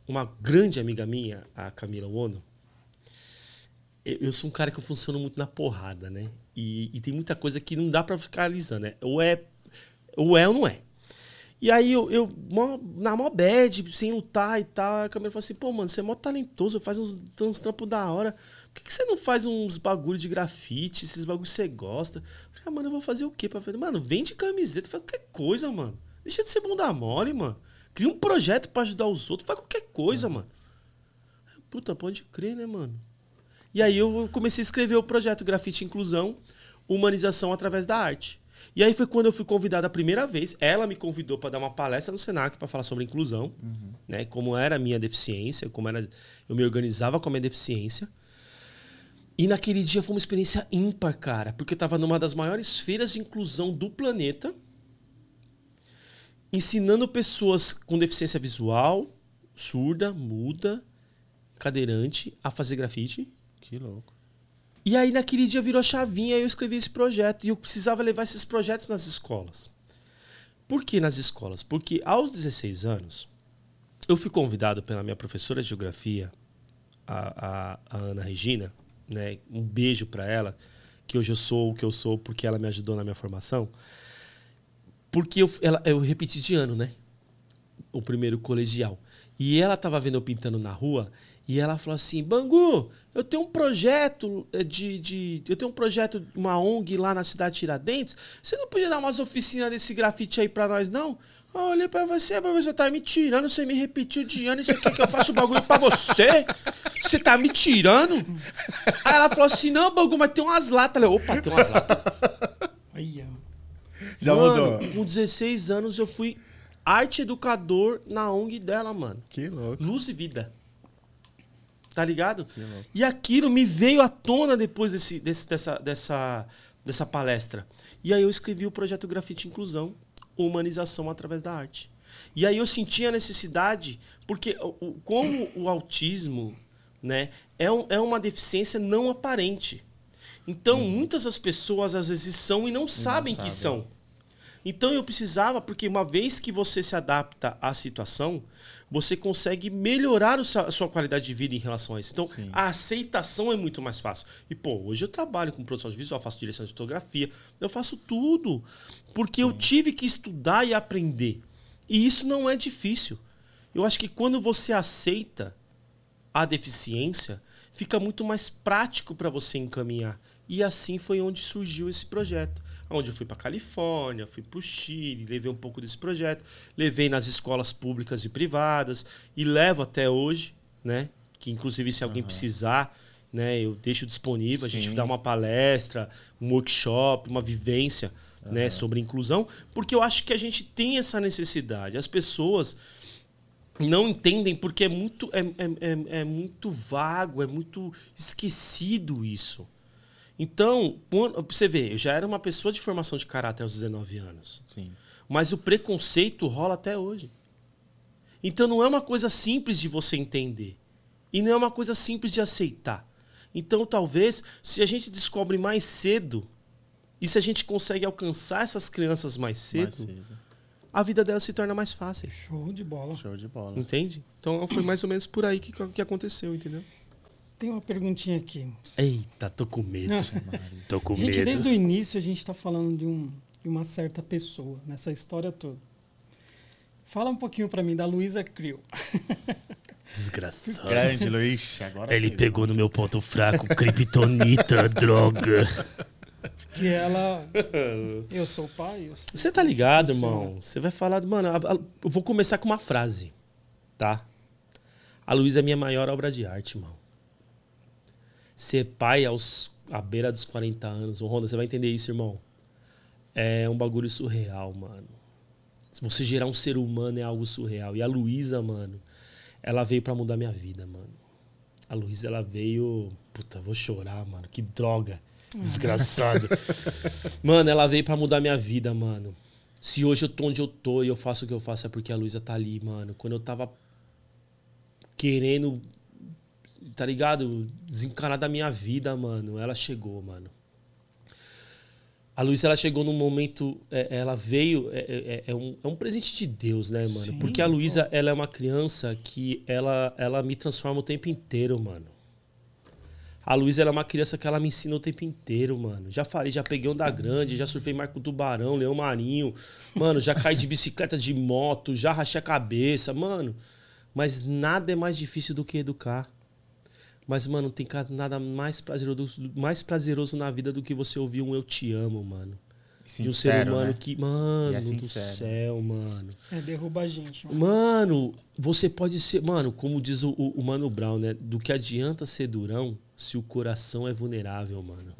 uma grande amiga minha, a Camila Ono, eu, sou um cara que eu funciono muito na porrada, né? E, e tem muita coisa que não dá para ficar alisando, né? Ou é, ou é ou não é. E aí eu, eu na mó bad, sem lutar e tal, a Camila falou assim, pô, mano, você é mó talentoso, faz uns, uns trampos da hora. Por que, que você não faz uns bagulho de grafite, esses bagulhos que você gosta? Eu falei, ah, mano, eu vou fazer o quê pra fazer? Mano, vende camiseta, faz qualquer coisa, mano. Deixa de ser bunda mole, mano. Cria um projeto para ajudar os outros, faz qualquer coisa, mano. Puta, pode crer, né, mano? E aí eu comecei a escrever o projeto Grafite Inclusão, Humanização através da Arte. E aí foi quando eu fui convidado a primeira vez. Ela me convidou para dar uma palestra no Senac para falar sobre inclusão, uhum. né? Como era a minha deficiência, como era eu me organizava com a minha deficiência. E naquele dia foi uma experiência ímpar, cara, porque eu estava numa das maiores feiras de inclusão do planeta, ensinando pessoas com deficiência visual, surda, muda, cadeirante a fazer grafite. Que louco. E aí naquele dia virou chavinha e eu escrevi esse projeto. E eu precisava levar esses projetos nas escolas. Por que nas escolas? Porque aos 16 anos, eu fui convidado pela minha professora de geografia, a, a, a Ana Regina, né? Um beijo para ela, que hoje eu sou o que eu sou porque ela me ajudou na minha formação. Porque eu, ela, eu repeti de ano, né? O primeiro colegial. E ela tava vendo eu pintando na rua e ela falou assim: Bangu, eu tenho um projeto eh, de, de. Eu tenho um projeto, uma ONG lá na cidade de Tiradentes. Você não podia dar umas oficinas desse grafite aí pra nós, não? Eu olhei pra você, você tá me tirando, você me repetiu de ano, isso aqui que eu faço o bagulho pra você? Você tá me tirando? Aí ela falou assim: não, Bangu, mas tem umas latas. Eu falei, opa, tem umas latas. Aí, Já mano, mudou. Com 16 anos eu fui arte educador na ONG dela, mano. Que louco. Luz e vida. Tá ligado? E aquilo me veio à tona depois desse, desse, dessa, dessa, dessa palestra. E aí eu escrevi o projeto Grafite Inclusão, Humanização através da Arte. E aí eu senti a necessidade, porque como o autismo né, é, um, é uma deficiência não aparente. Então, hum. muitas das pessoas às vezes são e não sabem não que são. Então eu precisava, porque uma vez que você se adapta à situação, você consegue melhorar a sua qualidade de vida em relação a isso. Então, Sim. a aceitação é muito mais fácil. E, pô, hoje eu trabalho com produção de visual, faço direção de fotografia, eu faço tudo. Porque Sim. eu tive que estudar e aprender. E isso não é difícil. Eu acho que quando você aceita a deficiência, fica muito mais prático para você encaminhar. E assim foi onde surgiu esse projeto onde eu fui para Califórnia, fui para o Chile, levei um pouco desse projeto, levei nas escolas públicas e privadas e levo até hoje, né? Que inclusive se alguém uhum. precisar, né, eu deixo disponível, Sim. a gente dá uma palestra, um workshop, uma vivência, uhum. né, sobre inclusão, porque eu acho que a gente tem essa necessidade. As pessoas não entendem porque é muito é, é, é, é muito vago, é muito esquecido isso. Então, você vê, eu já era uma pessoa de formação de caráter aos 19 anos. Sim. Mas o preconceito rola até hoje. Então não é uma coisa simples de você entender. E não é uma coisa simples de aceitar. Então, talvez, se a gente descobre mais cedo, e se a gente consegue alcançar essas crianças mais cedo, mais cedo. a vida delas se torna mais fácil. Show de bola. Show de bola. Entende? Então foi mais ou menos por aí que, que aconteceu, entendeu? Tem uma perguntinha aqui. Eita, tô com medo. [LAUGHS] tô com gente, medo. desde o início a gente está falando de, um, de uma certa pessoa nessa história toda. Fala um pouquinho para mim da Luísa Crio. [LAUGHS] Desgraçado. Grande, Luiz. Agora Ele pegou no meu ponto fraco, criptonita, [LAUGHS] droga. Que ela. Eu sou o pai. Você tá ligado, irmão? Você vai falar. Mano, eu vou começar com uma frase. Tá? A Luísa é minha maior obra de arte, irmão ser pai aos à beira dos 40 anos, o Honda, você vai entender isso, irmão. É um bagulho surreal, mano. Se você gerar um ser humano é algo surreal. E a Luísa, mano, ela veio para mudar minha vida, mano. A Luísa, ela veio. Puta, vou chorar, mano. Que droga. Desgraçado. [LAUGHS] mano, ela veio pra mudar minha vida, mano. Se hoje eu tô onde eu tô e eu faço o que eu faço é porque a Luísa tá ali, mano. Quando eu tava querendo, tá ligado? Desencanar da minha vida, mano. Ela chegou, mano. A Luísa, ela chegou num momento. é, ela veio. É, é- é um, é um presente de Deus, né, mano? Sim, Porque a Luísa, ela é uma criança que ela, ela me transforma o tempo inteiro, mano. A Luísa ela é uma criança que ela me ensina o tempo inteiro, mano. Já falei, já peguei onda grande, já surfei Marco Tubarão, Leão Marinho. Mano, já caí de bicicleta, de moto, já rachei a cabeça, mano. Mas nada é mais difícil do que educar. Mas, mano, tem nada mais prazeroso, mais prazeroso na vida do que você ouvir um eu te amo, mano. de um ser Sincero, humano né? que. Mano é do sincero. céu, mano. É, derruba a gente. mano. Mano, você pode ser. Mano, como diz o, o- Mano Brown, né? Do que adianta ser durão se o coração é vulnerável, mano.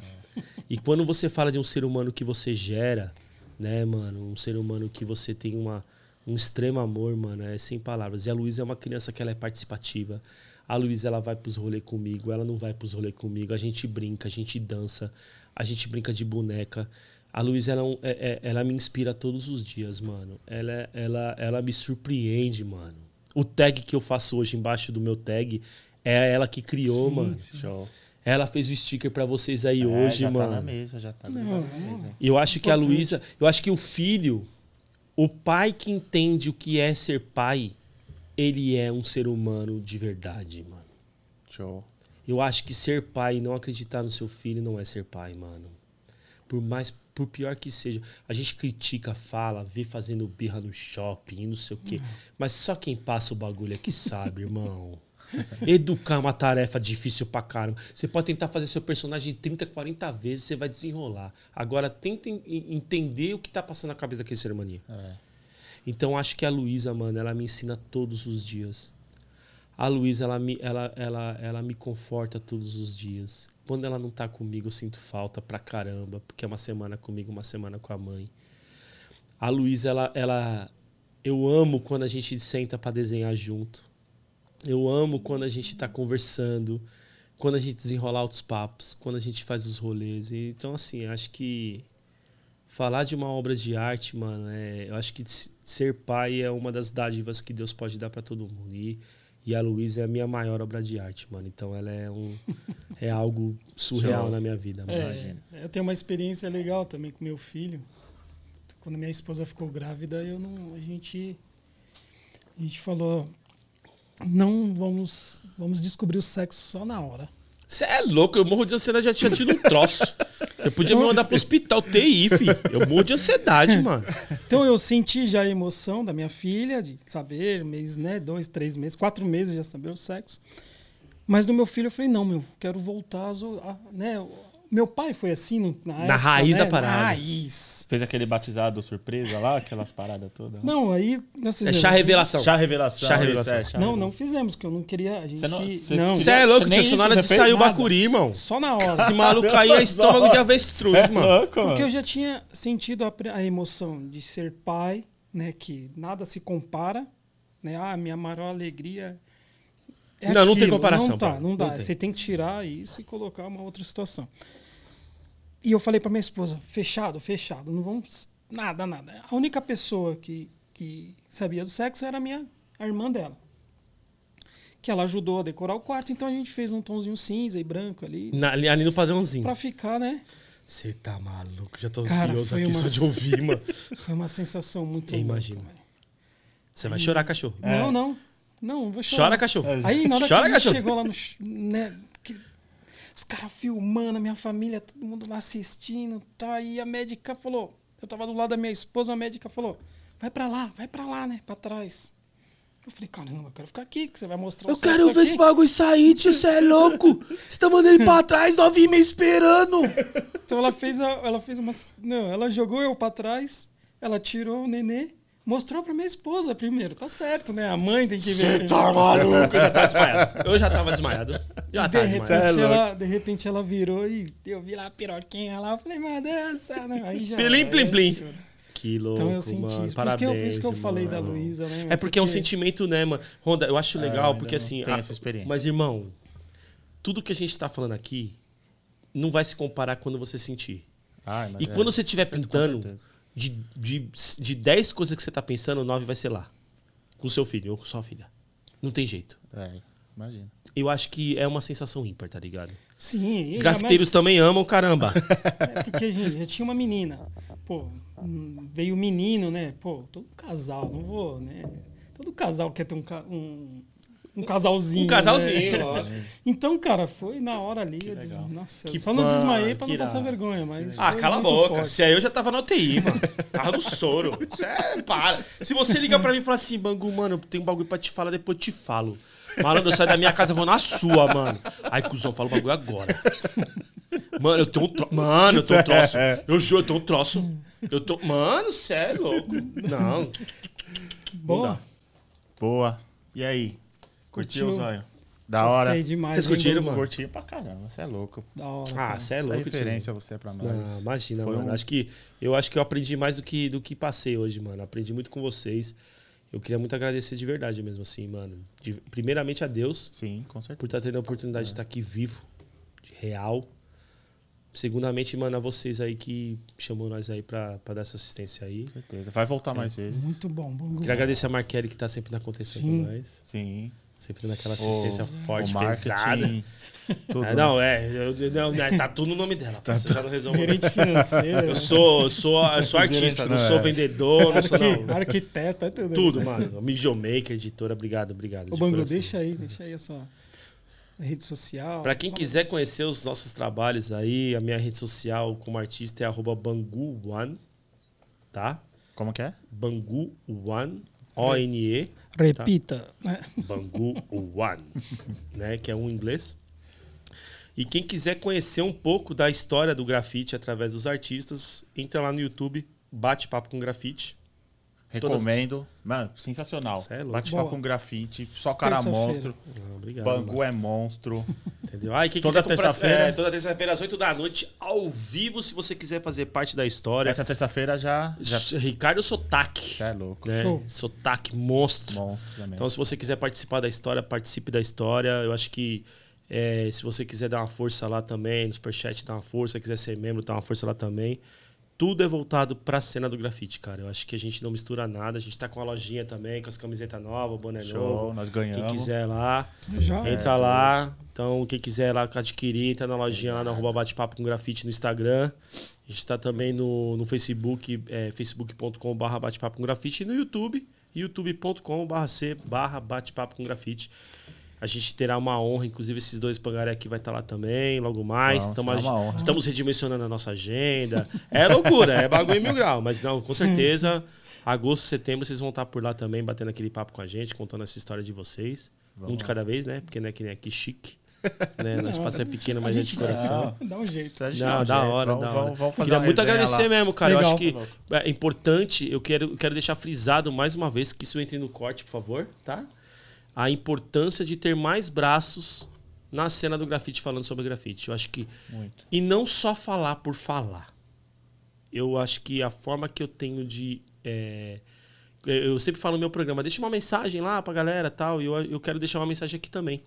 E quando você fala de um ser humano que você gera, né, mano? Um ser humano que você tem uma, um extremo amor, mano, é sem palavras. E a Luísa é uma criança que ela é participativa. A Luísa, ela vai pros rolês comigo, ela não vai pros rolês comigo. A gente brinca, a gente dança, a gente brinca de boneca. A Luísa, ela, é é- é- ela me inspira todos os dias, mano. Ela, é- ela, ela me surpreende, mano. O tag que eu faço hoje embaixo do meu tag é ela que criou, Sim, mano. sim. Ela fez o sticker pra vocês aí É, hoje, já mano. tá na mesa, já tá Não, na mesa. E eu acho que a. Luísa, eu acho que o filho, o pai que entende o que é ser pai, ele é um ser humano de verdade, mano. Show. Eu acho que ser pai e não acreditar no seu filho não é ser pai, mano. Por mais, por pior que seja, a gente critica, fala, vê fazendo birra no shopping, não sei o quê. Mas só quem passa o bagulho é que sabe, irmão. [LAUGHS] Educar é uma tarefa difícil pra caramba. Você pode tentar fazer seu personagem 30, 40 vezes, você vai desenrolar. Agora, tenta en- entender o que tá passando na cabeça daquele ser humano. É. Então acho que a Luísa, mano, ela me ensina todos os dias. A Luísa, ela me, ela, ela, ela me conforta todos os dias. Quando ela não tá comigo, eu sinto falta pra caramba, porque é uma semana comigo, uma semana com a mãe. A Luísa, ela, ela. Eu amo quando a gente senta pra desenhar junto. Eu amo quando a gente tá conversando, quando a gente desenrola outros papos, quando a gente faz os rolês. Então, assim, acho que falar de uma obra de arte, mano, é, eu acho que ser pai é uma das dádivas que Deus pode dar pra todo mundo. E, e a Luísa é a minha maior obra de arte, mano. Então ela é um [LAUGHS] é algo surreal na minha vida, mano. É, eu tenho uma experiência legal também com meu filho. Quando minha esposa ficou grávida, eu não, a gente a gente falou não vamos vamos descobrir o sexo só na hora. Você é louco, eu morro de ansiedade, já tinha tido um troço. [LAUGHS] Eu podia me mandar pro hospital TI, filho. Eu morro de ansiedade, [LAUGHS] mano. Então eu senti já a emoção da minha filha de saber, mês, né, dois, três meses, quatro meses já saber o sexo. Mas do meu filho eu falei não, meu, quero voltar, a- né? Meu pai foi assim no- na, época, raiz né, da parada. Na raiz. Fez aquele batizado surpresa lá, aquelas paradas todas. lá? Não, aí nós É chá revelação. Chá revelação. Chá revelação. é, chá Não, não fizemos, porque eu não queria. A gente. Você Não, não- você Você é louco, tio. isso Só na hora de sair o bacuri, irmão. só na [LAUGHS] hora. Esse maluco aí é estômago de avestruz, [LAUGHS] mano. louco, Porque mano. eu já tinha sentido a, a emoção de ser pai, né? Que nada se compara. Né? Ah, minha maior alegria. é Não, não tem aquilo. comparação, Não, tá, não dá. Não. Você tem que tirar isso e colocar uma outra situação. E eu falei pra minha esposa: fechado, fechado. Não vamos. Nada, nada. A única pessoa que, que sabia do sexo era a minha a irmã dela. Que ela ajudou a decorar o quarto, então a gente fez um tomzinho cinza e branco ali. Na- ali, ali no padrãozinho. Pra ficar, né? Você tá maluco? Já tô Cara, ansioso foi aqui uma- só de ouvir, mano. [LAUGHS] Foi uma sensação muito Eu louca, imagino. velho. Você vai chorar, cachorro. Não, não. Não, vou chorar. Chora, cachorro. Aí, na hora Chora, que a gente cachorro. chegou lá no... Né, os caras filmando, a minha família, todo mundo lá assistindo, tá? E a médica falou... Eu tava do lado da minha esposa, a médica falou... Vai pra lá, vai pra lá, né? Pra trás. Eu falei, caramba, eu quero ficar aqui, que você vai mostrar Eu o quero sexo ver aqui. esse bagulho sair, tio. Você é louco? [LAUGHS] Você tá mandando ele pra trás, novinho me esperando. Então ela fez, a, ela fez uma... Não, ela jogou eu pra trás, ela tirou o nenê, mostrou pra minha esposa primeiro. Tá certo, né? A mãe tem que ver. Você tá maluco? Eu já tava desmaiado. Eu já tava desmaiado. Já de repente, desmaiado. ela, de repente ela virou e eu vi lá a piroquinha lá. Eu falei, meu Deus né? Aí já. Plim, aí plim, plim. Que louco, Então eu senti mano. isso. Por isso, Parabéns, que eu, por isso que eu falei da. Luísa, né? É porque é um sentimento, né, mano? Ronda, eu acho legal, ainda porque assim. tenho a- essa experiência. Mas, irmão, tudo que a gente tá falando aqui não vai se comparar quando você sentir. Mas E é, quando você estiver pintando. De, de, de 10 coisas que você tá pensando, 9 vai ser lá. Com seu filho ou com sua filha. Não tem jeito. É, imagina. Eu acho que é uma sensação ímpar, tá ligado? Sim. e Grafiteiros jamais- também amam, caramba. [LAUGHS] É porque, gente, já tinha uma menina. Pô, veio o menino, né? Pô, todo casal, não vou, né? Todo casal quer ter um, um, um casalzinho. Um casalzinho, né? lógico. Então, cara, foi na hora ali. eu des-. Nossa, Que eu só não desmaiei pra que não passar irado. vergonha, mas. Ah, cala a boca. forte. Se aí eu já tava na UTI, mano. Tava no soro. Cê é, para. Se você ligar pra mim e falar assim, Bangu, mano, eu tenho um bagulho pra te falar, depois eu te falo. Malandro, eu saio da minha casa vou na sua, mano. Aí, cuzão, fala o bagulho agora. Mano, eu tenho um troço. Mano, eu tenho um troço. Eu juro, eu tenho um troço. Eu tô. Mano, sério, louco. Não. Boa. Boa. E aí? Curtiu, Curtiu? Zóio? Da hora. Gostei demais. Vocês hein, curtiram, mano? Curti pra caramba, você é louco. Da hora. Ah, cara. você é É louco. referência você pra nós. Não, imagina, Foi mano. um- Acho que, eu acho que eu aprendi mais do que, do que passei hoje, mano. Aprendi muito com vocês. Eu queria muito agradecer de verdade mesmo, assim, mano. De- primeiramente a Deus Sim, com por certeza. estar tendo a oportunidade de estar aqui vivo, de real. Segundamente, mano, a vocês aí que chamou nós aí pra, pra dar essa assistência aí. Com certeza. Vai voltar É. mais vezes. Muito bom. bom Queria agradecer a Marquelli que tá sempre na contenção Sim. com nós. Sim. Sempre dando aquela assistência O- forte, o marketing, pesada. Tudo. É, não, é, eu- né, tá tudo no nome dela. Você já não resolveu. Gerente financeiro. Eu sou, eu sou, eu sou artista, não não sou é. vendedor, não sou não. arquiteto, é tudo. Tudo, mano. Videomaker, editora, obrigado, obrigado. Ô, de Bangu, coração. deixa aí, deixa aí a sua rede social. Pra quem quiser conhecer os nossos trabalhos aí, a minha rede social como artista é arroba Bangu One, tá? Como que é? Bangu One, O-N-E, Repita. né? [LAUGHS] Bangu One, né? Que é um inglês. E quem quiser conhecer um pouco da história do grafite através dos artistas, entra lá no YouTube, bate papo com grafite. Recomendo. Mano, sensacional. Cê é louco. Bate papo Boa. com grafite. Só cara monstro. Ah, obrigado. Bangu mano. é monstro. Entendeu? Ah, quem Toda quiser comprar- terça-feira. é, toda terça-feira às 8 da noite, ao vivo, se você quiser fazer parte da história. Essa terça-feira já. já... Ricardo Sotaque. Você é louco. Né? Show. Sotaque monstro. Monstro também. Então, se você quiser participar da história, participe da história. Eu acho que é, se você quiser dar uma força lá também, no Superchat dar uma força, quiser ser membro, dar uma força lá também. Tudo é voltado pra cena do grafite, cara. Eu acho que a gente não mistura nada. A gente tá com a lojinha também, com as camisetas novas, boné Show, novo. nós Quem ganhamos. quiser lá, Já? entra lá. Então, quem quiser lá adquirir, entra na lojinha lá na arroba bate-papo com grafite no Instagram. A gente tá também no, no Facebook, é, facebook.com.br bate-papo com grafite e no YouTube, youtube.com.br c barra bate-papo com grafite. A gente terá uma honra, inclusive esses dois pangaré aqui vai estar lá também, logo mais. Vamos, Estamos, será uma honra. estamos redimensionando a nossa agenda. É loucura, é bagulho em mil grau, mas não, com certeza, agosto, setembro, vocês vão estar por lá também, batendo aquele papo com a gente, contando essa história de vocês. um de cada vez, né? Porque não é que nem aqui chique. Né? [LAUGHS] Nosso espaço é pequeno, mas é de coração. Dá um jeito. Você Não, acha, da gente? hora, Vamos- vamos- hora. vamos fazer Queria muito agradecer lá. mesmo, cara. Eu Legal. acho que é importante, eu quero, eu quero deixar frisado mais uma vez que isso entre no corte, por favor, tá? A importância de ter mais braços na cena do grafite falando sobre grafite. Eu acho que Muito. e não só falar por falar. Eu acho que a forma que eu tenho de. é, eu sempre falo no meu programa, deixa uma mensagem lá pra galera tal. E eu, eu quero deixar uma mensagem aqui também.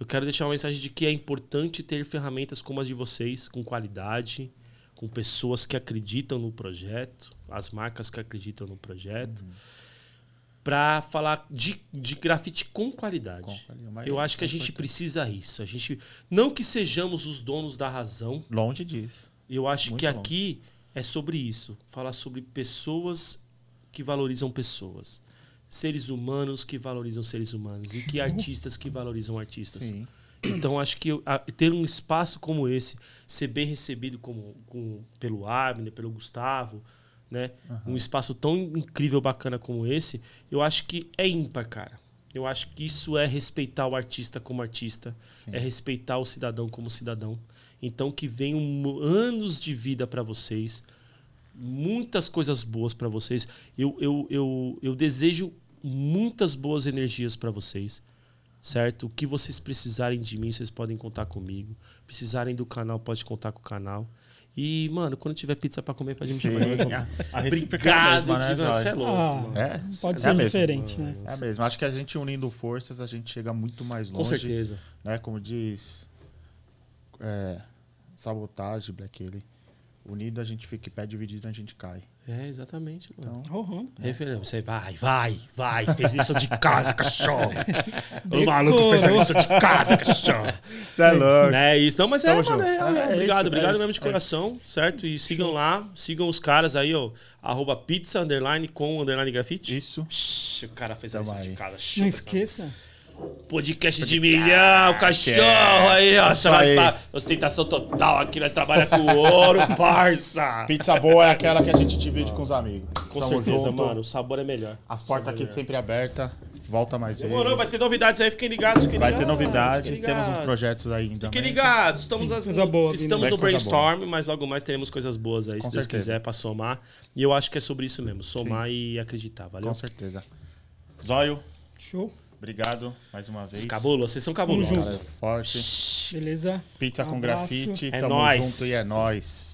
Eu quero deixar uma mensagem de que é importante ter ferramentas como as de vocês, com qualidade, com pessoas que acreditam no projeto, as marcas que acreditam no projeto, pra falar de, de grafite com qualidade. Com qualidade, Eu acho que a gente importante. precisa isso. A gente não que sejamos os donos da razão. Longe disso. Eu acho Muito que bom. aqui é sobre isso, falar sobre pessoas que valorizam pessoas, seres humanos que valorizam seres humanos e que [LAUGHS] artistas que valorizam artistas. Sim. Então acho que eu- a- ter um espaço como esse, ser bem recebido como, com- pelo Abner, pelo Gustavo, né? Um espaço tão incrível, bacana como esse, eu acho que é ímpar, cara. Eu acho que isso é respeitar o artista como artista, é respeitar o cidadão como cidadão. Então que venham anos de vida para vocês, muitas coisas boas para vocês. Eu, eu, eu, eu desejo muitas boas energias para vocês certo? O que vocês precisarem de mim, vocês podem contar comigo. Precisarem do canal, pode contar com o canal. E, mano, quando tiver pizza pra comer, pode me Sim. chamar. A, a recíproca é a Obrigado, mesma, né, você é louco, Ah, mano. É? Pode é ser a mesma. diferente, né? É mesmo. Acho que a gente unindo forças, a gente chega muito mais longe. Com certeza. Né? Como diz. é, sabotagem, Black ele. Unido a gente fica em pé, dividido a gente cai. É, exatamente, mano. Então, Uhum. Referência. Você vai, vai, vai. Fez lição de casa, cachorro. [LAUGHS] o maluco fez a lição de casa, cachorro. Você é louco. Não é isso. Não, mas é, mano. É, é, É, é obrigado, isso, obrigado é mesmo isso, de é coração, certo? E sigam lá, sigam os caras aí, ó. Arroba pizza, underline, com, underline, grafite. Isso. Ixi, o cara fez a lição de casa. Não chupa esqueça. Podcast de milhão, cachorro aí, ó. Isso Nós aí. pa- Ostentação total aqui, nós trabalhamos com ouro, [LAUGHS] parça. Pizza boa é aquela que a gente divide com os amigos. Com Tamo certeza, junto. mano. O sabor é melhor. As portas aqui sempre abertas. Volta mais vezes. Demorou, vai ter novidades aí, fiquem ligados. Fiquem Vai ter ligados, novidade. fiquem Temos uns ligados. projetos ainda. Fiquem ligados, estamos, assim, coisa boa vindo. estamos no coisa brainstorm, mas logo mais teremos coisas boas aí, Com se Deus certeza. quiser, pra somar. E eu acho que é sobre isso mesmo, somar e acreditar, valeu? Com certeza. Zóio, Show. Obrigado mais uma vez. Cabulo, vocês são cabulosos. Cara, forte. Beleza? Pizza com Abraço. grafite. É tamo nóis. junto e é nóis.